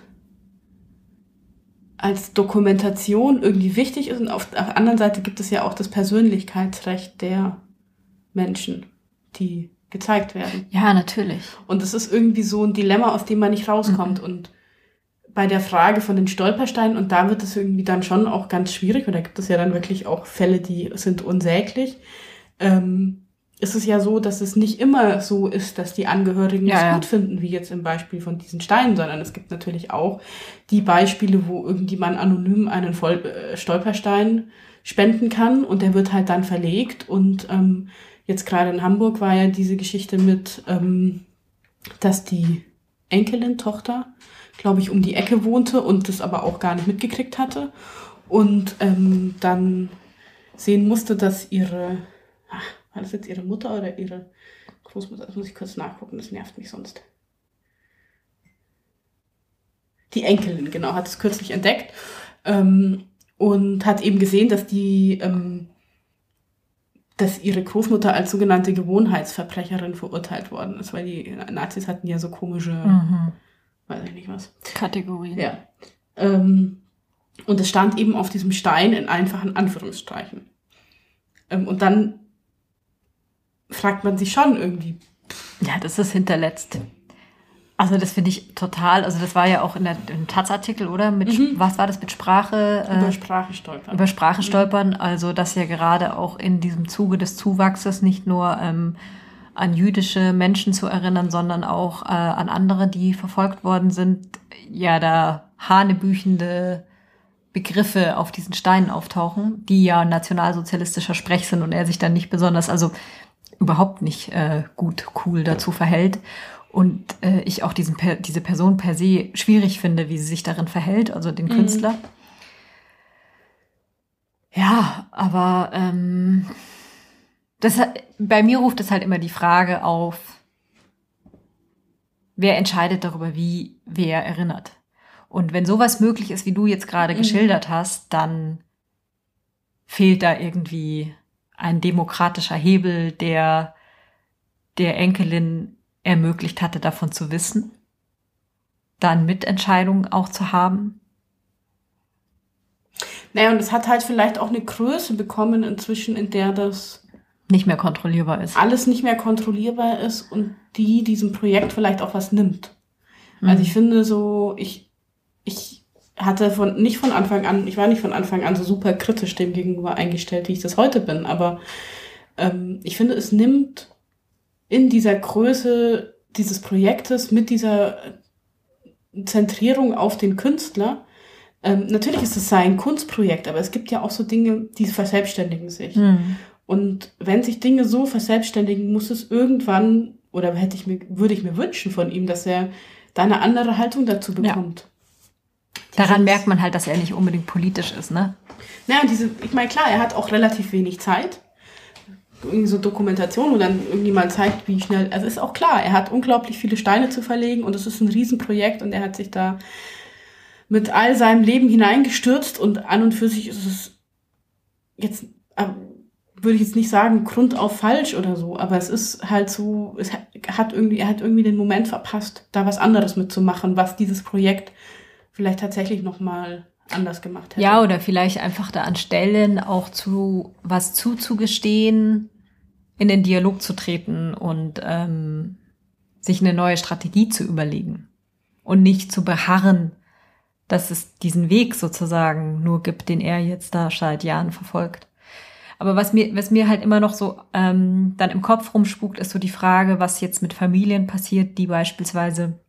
als Dokumentation irgendwie wichtig ist. Und auf der anderen Seite gibt es ja auch das Persönlichkeitsrecht der Menschen, die gezeigt werden. Ja, natürlich. Und es ist irgendwie so ein Dilemma, aus dem man nicht rauskommt. Und bei der Frage von den Stolpersteinen, und da wird es irgendwie dann schon auch ganz schwierig, weil da gibt es ja dann wirklich auch Fälle, die sind unsäglich, ähm, ist es ja so, dass es nicht immer so ist, dass die Angehörigen Ja, es ja. gut finden, wie jetzt im Beispiel von diesen Steinen, sondern es gibt natürlich auch die Beispiele, wo irgendjemand anonym einen Voll äh, Stolperstein spenden kann und der wird halt dann verlegt und ähm, jetzt gerade in Hamburg war ja diese Geschichte mit, ähm, dass die Enkelin, Tochter, glaube ich, um die Ecke wohnte und das aber auch gar nicht mitgekriegt hatte und ähm, dann sehen musste, dass ihre, ach, war das jetzt ihre Mutter oder ihre Großmutter? Das muss ich kurz nachgucken, das nervt mich sonst. Die Enkelin, genau, hat es kürzlich entdeckt ähm, und hat eben gesehen, dass die, ähm, dass ihre Großmutter als sogenannte Gewohnheitsverbrecherin verurteilt worden ist, weil die Nazis hatten ja so komische, Mhm. Weiß ich nicht was. Kategorien. Ja. Ähm, und es stand eben auf diesem Stein in einfachen Anführungsstreichen. Ähm, und dann fragt man sich schon irgendwie, Ja, das ist hinterletzt. Also das finde ich total, also das war ja auch in der, im Taz-Artikel, oder? Mit, Mhm. Was war das mit Sprache? äh, über Sprache stolpern. über Sprache stolpern, also dass ja gerade auch in diesem Zuge des Zuwachses nicht nur ähm, an jüdische Menschen zu erinnern, sondern auch äh, an andere, die verfolgt worden sind, ja da hanebüchende Begriffe auf diesen Steinen auftauchen, die ja nationalsozialistischer Sprech sind und er sich dann nicht besonders, also überhaupt nicht äh, gut, cool dazu verhält. Und äh, ich auch diesen, diese Person per se schwierig finde, wie sie sich darin verhält, also den mhm. Künstler. Ja, aber ähm, das, bei mir ruft es halt immer die Frage auf, wer entscheidet darüber, wie wer erinnert. Und wenn sowas möglich ist, wie du jetzt gerade mhm. geschildert hast, dann fehlt da irgendwie ein demokratischer Hebel, der der Enkelin ermöglicht hatte, davon zu wissen, dann Mitentscheidungen auch zu haben. Naja, und es hat halt vielleicht auch eine Größe bekommen inzwischen, in der das nicht mehr kontrollierbar ist. Alles nicht mehr kontrollierbar ist und die diesem Projekt vielleicht auch was nimmt. Mhm. Also ich finde so, ich, ich hatte von, nicht von Anfang an, ich war nicht von Anfang an so super kritisch dem gegenüber eingestellt, wie ich das heute bin, aber ähm, ich finde, es nimmt in dieser Größe dieses Projektes mit dieser Zentrierung auf den Künstler, ähm, natürlich ist es sein Kunstprojekt, aber es gibt ja auch so Dinge, die verselbstständigen sich. Mhm. Und wenn sich Dinge so verselbstständigen, muss es irgendwann, oder hätte ich mir, würde ich mir wünschen von ihm, dass er da eine andere Haltung dazu bekommt. Ja. Daran merkt man halt, dass er nicht unbedingt politisch ist, ne? Naja, diese, ich meine, klar, er hat auch relativ wenig Zeit. Irgendwie so Dokumentation, wo dann irgendwie mal zeigt, wie schnell. Also ist auch klar, er hat unglaublich viele Steine zu verlegen und es ist ein Riesenprojekt und er hat sich da mit all seinem Leben hineingestürzt und an und für sich ist es jetzt würde ich jetzt nicht sagen, grundauf falsch oder so, aber es ist halt so, es hat irgendwie, er hat irgendwie den Moment verpasst, da was anderes mitzumachen, was dieses Projekt vielleicht tatsächlich nochmal anders gemacht hätte. Ja, oder vielleicht einfach da an Stellen auch zu was zuzugestehen, in den Dialog zu treten und ähm, sich eine neue Strategie zu überlegen und nicht zu beharren, dass es diesen Weg sozusagen nur gibt, den er jetzt da seit Jahren verfolgt. Aber was mir, was mir halt immer noch so ähm, dann im Kopf rumspukt, ist so die Frage, was jetzt mit Familien passiert, die beispielsweise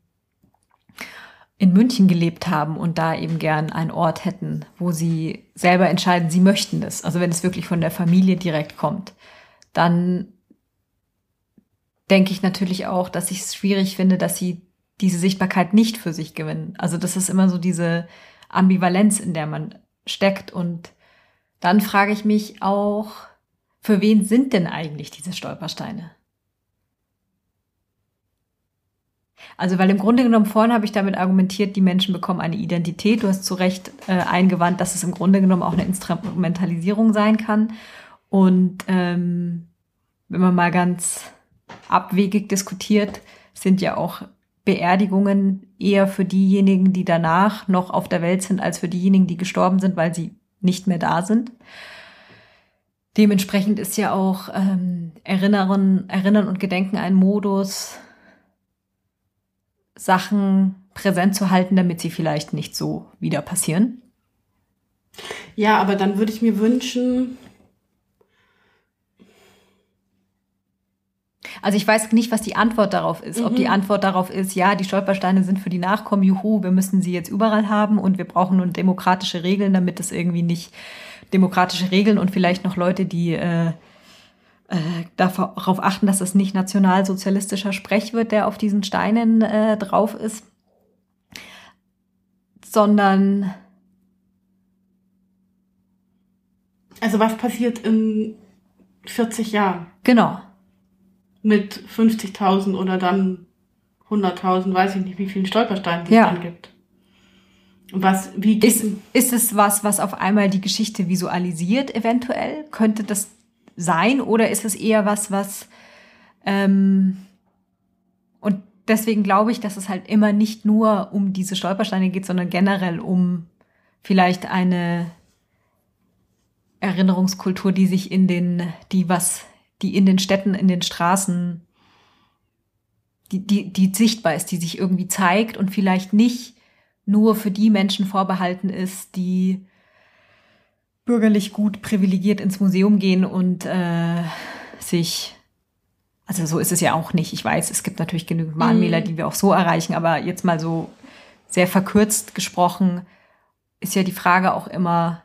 in München gelebt haben und da eben gern einen Ort hätten, wo sie selber entscheiden, sie möchten das. Also wenn es wirklich von der Familie direkt kommt, dann denke ich natürlich auch, dass ich es schwierig finde, dass sie diese Sichtbarkeit nicht für sich gewinnen. Also das ist immer so diese Ambivalenz, in der man steckt und dann frage ich mich auch, für wen sind denn eigentlich diese Stolpersteine? Also, weil im Grunde genommen vorhin habe ich damit argumentiert, die Menschen bekommen eine Identität. Du hast zu Recht äh, eingewandt, dass es im Grunde genommen auch eine Instrumentalisierung sein kann. Und ähm, wenn man mal ganz abwegig diskutiert, sind ja auch Beerdigungen eher für diejenigen, die danach noch auf der Welt sind, als für diejenigen, die gestorben sind, weil sie nicht mehr da sind. Dementsprechend ist ja auch ähm, Erinnern, Erinnern und Gedenken ein Modus, Sachen präsent zu halten, damit sie vielleicht nicht so wieder passieren. Ja, aber dann würde ich mir wünschen, Also ich weiß nicht, was die Antwort darauf ist. Mhm. Ob die mhm. Antwort darauf ist, ja, die Stolpersteine sind für die Nachkommen, juhu, wir müssen sie jetzt überall haben und wir brauchen nun demokratische Regeln, damit es irgendwie nicht demokratische Regeln und vielleicht noch Leute, die äh, äh, darauf achten, dass es nicht nationalsozialistischer Sprech wird, der auf diesen Steinen äh, drauf ist, sondern also was passiert in 40 Jahren? Genau mit 50.000 oder dann 100.000, weiß ich nicht, wie vielen Stolpersteinen es ja. dann gibt. Was, wie ist, ist es was, was auf einmal die Geschichte visualisiert, eventuell? Könnte das sein? Oder ist es eher was, was, ähm, und deswegen glaube ich, dass es halt immer nicht nur um diese Stolpersteine geht, sondern generell um vielleicht eine Erinnerungskultur, die sich in den, die was die in den Städten, in den Straßen, die, die, die sichtbar ist, die sich irgendwie zeigt und vielleicht nicht nur für die Menschen vorbehalten ist, die bürgerlich gut privilegiert ins Museum gehen und äh, sich, also so ist es ja auch nicht. Ich weiß, es gibt natürlich genügend Mahnmäler, mhm. die wir auch so erreichen, aber jetzt mal so sehr verkürzt gesprochen, ist ja die Frage auch immer,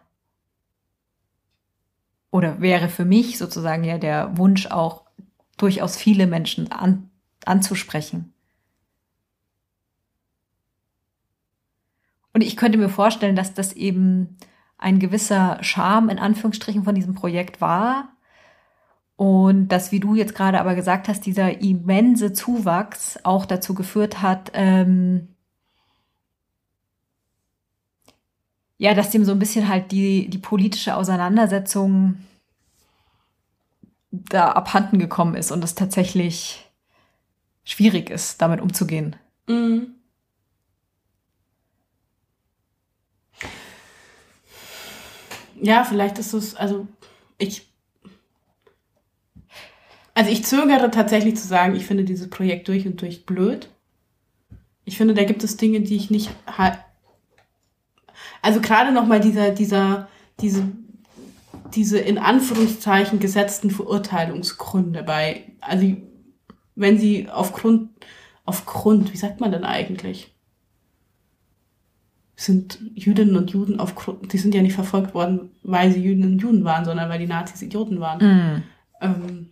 oder wäre für mich sozusagen ja der Wunsch auch durchaus viele Menschen an, anzusprechen. Und ich könnte mir vorstellen, dass das eben ein gewisser Charme in Anführungsstrichen von diesem Projekt war. Und dass, wie du jetzt gerade aber gesagt hast, dieser immense Zuwachs auch dazu geführt hat, ähm, ja, dass dem so ein bisschen halt die, die politische Auseinandersetzung da abhanden gekommen ist und es tatsächlich schwierig ist, damit umzugehen. Mhm. Ja, vielleicht ist es, also ich. Also ich zögere tatsächlich zu sagen, ich finde dieses Projekt durch und durch blöd. Ich finde, da gibt es Dinge, die ich nicht Also gerade nochmal dieser, dieser, diese, diese in Anführungszeichen gesetzten Verurteilungsgründe bei, also wenn sie aufgrund, aufgrund, wie sagt man denn eigentlich? sind Jüdinnen und Juden aufgrund, die sind ja nicht verfolgt worden, weil sie Jüdinnen und Juden waren, sondern weil die Nazis Idioten waren. Mm. Ähm,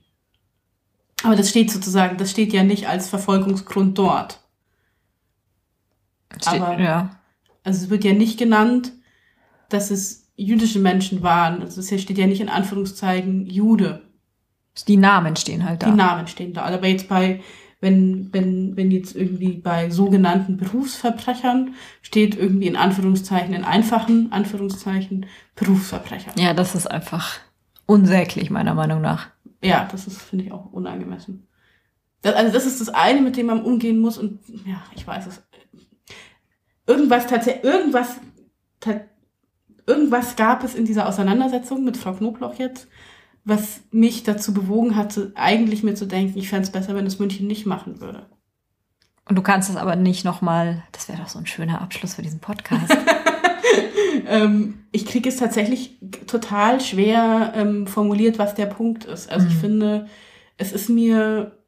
aber das steht sozusagen, das steht ja nicht als Verfolgungsgrund dort. Steht, aber, ja. Also es wird ja nicht genannt, dass es jüdische Menschen waren. Also es steht ja nicht in Anführungszeichen Jude. Die Namen stehen halt da. Die Namen stehen da. Aber jetzt bei wenn, wenn, wenn jetzt irgendwie bei sogenannten Berufsverbrechern steht irgendwie in Anführungszeichen, in einfachen Anführungszeichen, Berufsverbrecher. Ja, das ist einfach unsäglich, meiner Meinung nach. Ja, das ist, finde ich, auch unangemessen. Das, also das ist das eine, mit dem man umgehen muss und ja, ich weiß es. Irgendwas tatsächlich, irgendwas, irgendwas gab es in dieser Auseinandersetzung mit Frau Knobloch jetzt, was mich dazu bewogen hatte, eigentlich mir zu denken, ich fände es besser, wenn es München nicht machen würde. Und du kannst es aber nicht nochmal, das wäre doch so ein schöner Abschluss für diesen Podcast. ähm, ich kriege es tatsächlich total schwer ähm, formuliert, was der Punkt ist. Also mhm. ich finde, es ist mir.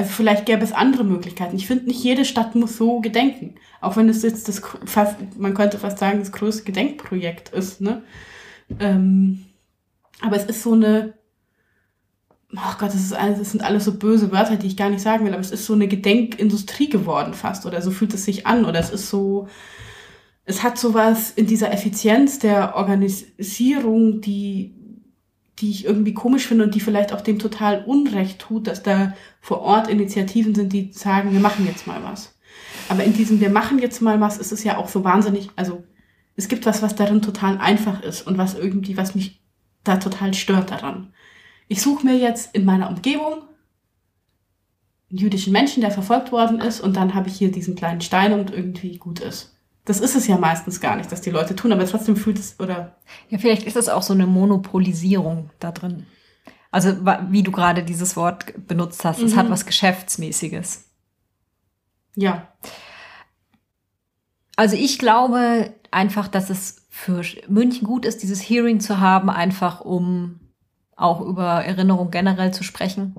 Also vielleicht gäbe es andere Möglichkeiten. Ich finde, nicht jede Stadt muss so gedenken. Auch wenn es jetzt das fast, man könnte fast sagen, das größte Gedenkprojekt ist, ne? Ähm, aber es ist so eine, oh Gott, das, ist alles, das sind alles so böse Wörter, die ich gar nicht sagen will, aber es ist so eine Gedenkindustrie geworden fast oder so fühlt es sich an oder es ist so, es hat sowas in dieser Effizienz der Organisierung, die, die ich irgendwie komisch finde und die vielleicht auch dem total Unrecht tut, dass da vor Ort Initiativen sind, die sagen, wir machen jetzt mal was. Aber in diesem Wir machen jetzt mal was ist es ja auch so wahnsinnig, also es gibt was, was darin total einfach ist und was irgendwie, was mich da total stört daran. Ich suche mir jetzt in meiner Umgebung einen jüdischen Menschen, der verfolgt worden ist, und dann habe ich hier diesen kleinen Stein und irgendwie gut ist. Das ist es ja meistens gar nicht, dass die Leute tun, aber trotzdem fühlt es, oder? Ja, vielleicht ist es auch so eine Monopolisierung da drin. Also, wie du gerade dieses Wort benutzt hast, es mhm. hat was Geschäftsmäßiges. Ja. Also ich glaube einfach, dass es für München gut ist, dieses Hearing zu haben, einfach um auch über Erinnerung generell zu sprechen.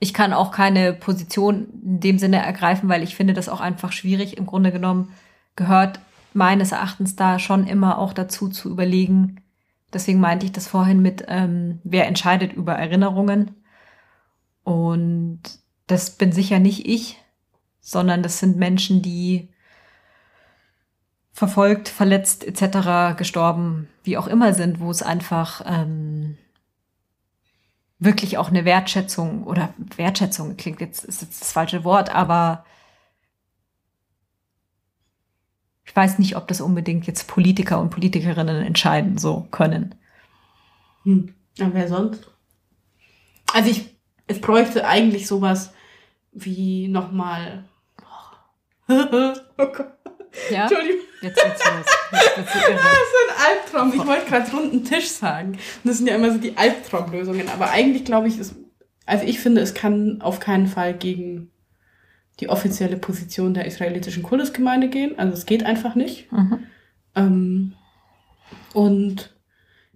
Ich kann auch keine Position in dem Sinne ergreifen, weil ich finde das auch einfach schwierig. Im Grunde genommen gehört meines Erachtens da schon immer auch dazu zu überlegen. Deswegen meinte ich das vorhin mit, ähm, wer entscheidet über Erinnerungen. Und das bin sicher nicht ich, sondern das sind Menschen, die verfolgt, verletzt etc., gestorben, wie auch immer sind, wo es einfach ähm, wirklich auch eine Wertschätzung oder Wertschätzung klingt jetzt ist jetzt das falsche Wort, aber ich weiß nicht, ob das unbedingt jetzt Politiker und Politikerinnen entscheiden so können. Hm. Ja, wer sonst? Also ich, es bräuchte eigentlich sowas wie nochmal. Oh Gott. Ja? Entschuldigung. Jetzt geht's los. Jetzt wird's irre. Das ist ein Albtraum. Ich wollte gerade runden Tisch sagen. Und das sind ja immer so die Albtraumlösungen. Aber eigentlich glaube ich, ist, also ich finde, es kann auf keinen Fall gegen die offizielle Position der israelitischen Kultusgemeinde gehen. Also es geht einfach nicht. Mhm. Ähm, und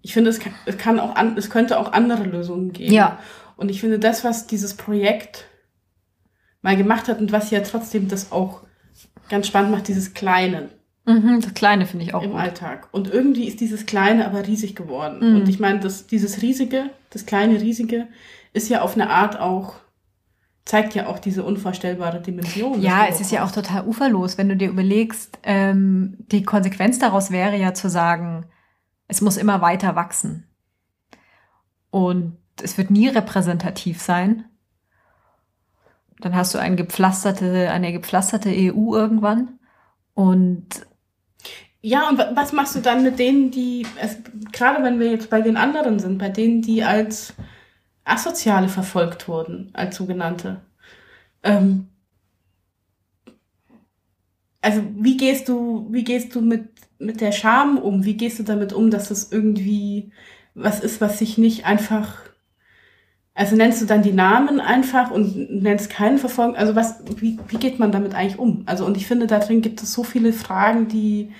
ich finde, es kann, es kann auch an, es könnte auch andere Lösungen geben. Ja. Und ich finde, das, was dieses Projekt mal gemacht hat und was ja trotzdem das auch ganz spannend macht, dieses Kleine. Mhm, das Kleine finde ich auch Im gut. Alltag. Und irgendwie ist dieses Kleine aber riesig geworden. Mhm. Und ich meine, das, dieses Riesige, das kleine Riesige, ist ja auf eine Art auch zeigt ja auch diese unvorstellbare Dimension. Ja, es ist ja auch total uferlos, wenn du dir überlegst, ähm, die Konsequenz daraus wäre ja zu sagen, es muss immer weiter wachsen. Und es wird nie repräsentativ sein. Dann hast du ein gepflasterte, eine gepflasterte EU irgendwann. Und ja, und was machst du dann mit denen, die, es, gerade wenn wir jetzt bei den anderen sind, bei denen, die als Asoziale verfolgt wurden, als sogenannte? Ähm, also wie gehst du, wie gehst du mit, mit der Scham um? Wie gehst du damit um, dass es irgendwie was ist, was sich nicht einfach also nennst du dann die Namen einfach und nennst keinen Verfolgung? Also was, wie, wie geht man damit eigentlich um? Also und ich finde, da drin gibt es so viele Fragen, die,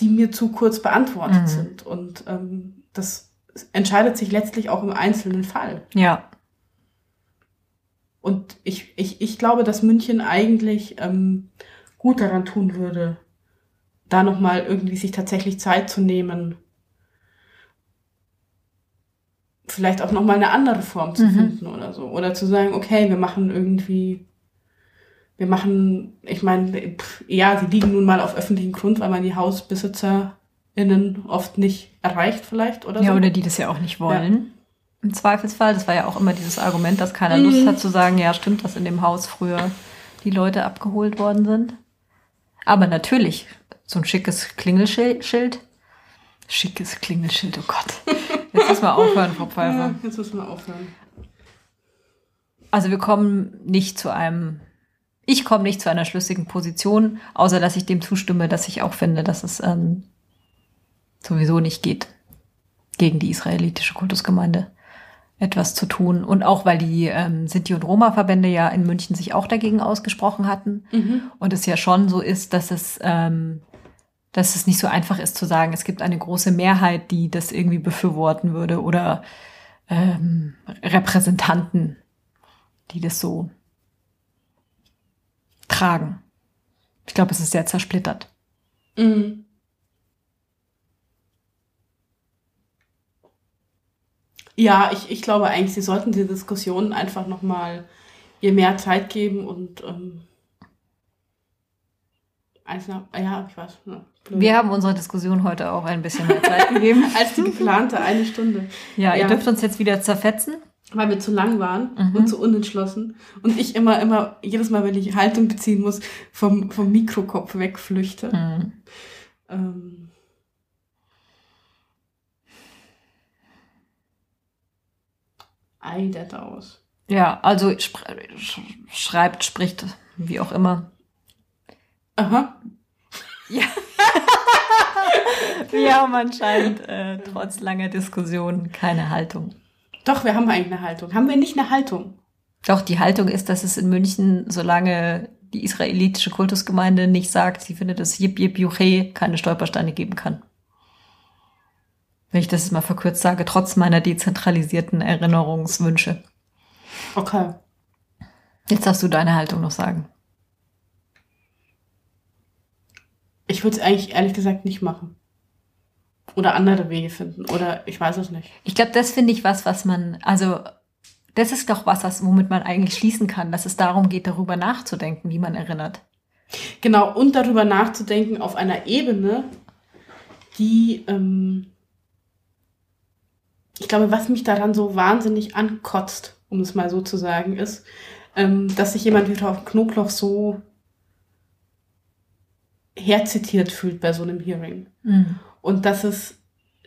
die mir zu kurz beantwortet mhm. sind. Und ähm, das entscheidet sich letztlich auch im einzelnen Fall. Ja. Und ich, ich, ich glaube, dass München eigentlich ähm, gut daran tun würde, da nochmal irgendwie sich tatsächlich Zeit zu nehmen, vielleicht auch nochmal eine andere Form zu mhm. finden oder so. Oder zu sagen, okay, wir machen irgendwie, wir machen, ich meine, ja, sie liegen nun mal auf öffentlichen Grund, weil man die HausbesitzerInnen oft nicht erreicht vielleicht oder ja, so. Ja, oder die das ja auch nicht wollen. Ja. Im Zweifelsfall, das war ja auch immer dieses Argument, dass keiner mhm. Lust hat zu sagen, ja, stimmt, dass in dem Haus früher die Leute abgeholt worden sind. Aber natürlich, so ein schickes Klingelschild. Schickes Klingelschild, oh Gott. Jetzt müssen wir aufhören, Frau Pfeiffer. Ja, jetzt müssen wir aufhören. Also wir kommen nicht zu einem, ich komme nicht zu einer schlüssigen Position, außer dass ich dem zustimme, dass ich auch finde, dass es ähm, sowieso nicht geht, gegen die israelitische Kultusgemeinde etwas zu tun. Und auch weil die ähm, Sinti- und Roma-Verbände ja in München sich auch dagegen ausgesprochen hatten. Mhm. Und es ja schon so ist, dass es ähm, dass es nicht so einfach ist zu sagen, es gibt eine große Mehrheit, die das irgendwie befürworten würde oder ähm, Repräsentanten, die das so tragen. Ich glaube, es ist sehr zersplittert. Mhm. Ja, ich, ich glaube eigentlich, sie sollten die Diskussion einfach nochmal ihr mehr Zeit geben und ähm, also, ja, ich weiß. Ja. Blöd. Wir haben unserer Diskussion heute auch ein bisschen mehr Zeit gegeben. Als die geplante eine Stunde. Ja, ihr ja. dürft uns jetzt wieder zerfetzen. Weil wir zu lang waren mhm. und zu unentschlossen. Und ich immer, immer, jedes Mal, wenn ich Haltung beziehen muss, vom, vom Mikrokopf wegflüchte. Mhm. Ähm. Eidet aus. Ja, also schreibt, spricht, wie auch immer. Aha. Ja. wir haben anscheinend äh, trotz langer Diskussion keine Haltung. Doch, wir haben eigentlich eine Haltung. Haben wir nicht eine Haltung? Doch, die Haltung ist, dass es in München, solange die israelitische Kultusgemeinde nicht sagt, sie findet, dass Yip Yip Juche keine Stolpersteine geben kann. Wenn ich das mal verkürzt sage, trotz meiner dezentralisierten Erinnerungswünsche. Okay. Jetzt darfst du deine Haltung noch sagen. Ich würde es eigentlich ehrlich gesagt nicht machen. Oder andere Wege finden. Oder ich weiß es nicht. Ich glaube, das finde ich was, was man, also das ist doch was, womit man eigentlich schließen kann, dass es darum geht, darüber nachzudenken, wie man erinnert. Genau, und darüber nachzudenken auf einer Ebene, die, ähm, ich glaube, was mich daran so wahnsinnig ankotzt, um es mal so zu sagen, ist, ähm, dass sich jemand wie Frau Knoblauch so herzitiert fühlt bei so einem Hearing. Mhm. Und dass es,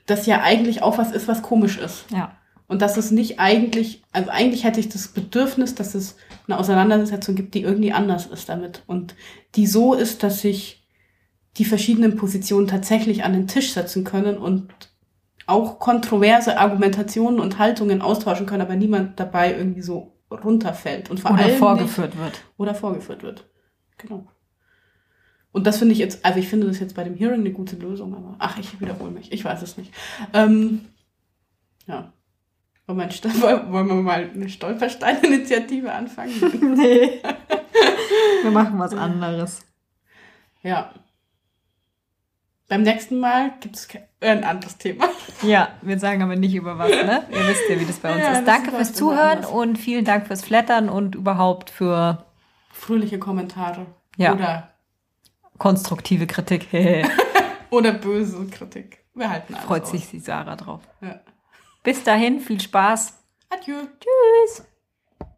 das ja eigentlich auch was ist, was komisch ist. Ja. Und dass es nicht eigentlich, also eigentlich hätte ich das Bedürfnis, dass es eine Auseinandersetzung gibt, die irgendwie anders ist damit. Und die so ist, dass sich die verschiedenen Positionen tatsächlich an den Tisch setzen können und auch kontroverse Argumentationen und Haltungen austauschen können, aber niemand dabei irgendwie so runterfällt. Und vor oder allem vorgeführt nicht, wird. Oder vorgeführt wird. Genau. Und das finde ich jetzt, also ich finde das jetzt bei dem Hearing eine gute Lösung, aber ach, ich wiederhole mich, ich weiß es nicht. Ähm, ja. Oh wollen wir, wollen wir mal eine Stolperstein-Initiative anfangen? nee. wir machen was anderes. Ja. Beim nächsten Mal gibt es äh, ein anderes Thema. Ja, wir sagen aber nicht über was, ne? Ihr wisst ja, wie das bei uns ja, ist. Danke fürs Zuhören anders. und vielen Dank fürs Flattern und überhaupt für fröhliche Kommentare. Ja. Oder konstruktive Kritik. Oder böse Kritik. Wir halten alles Freut aus. sich die Sarah drauf. Ja. Bis dahin, viel Spaß. Adieu. Tschüss.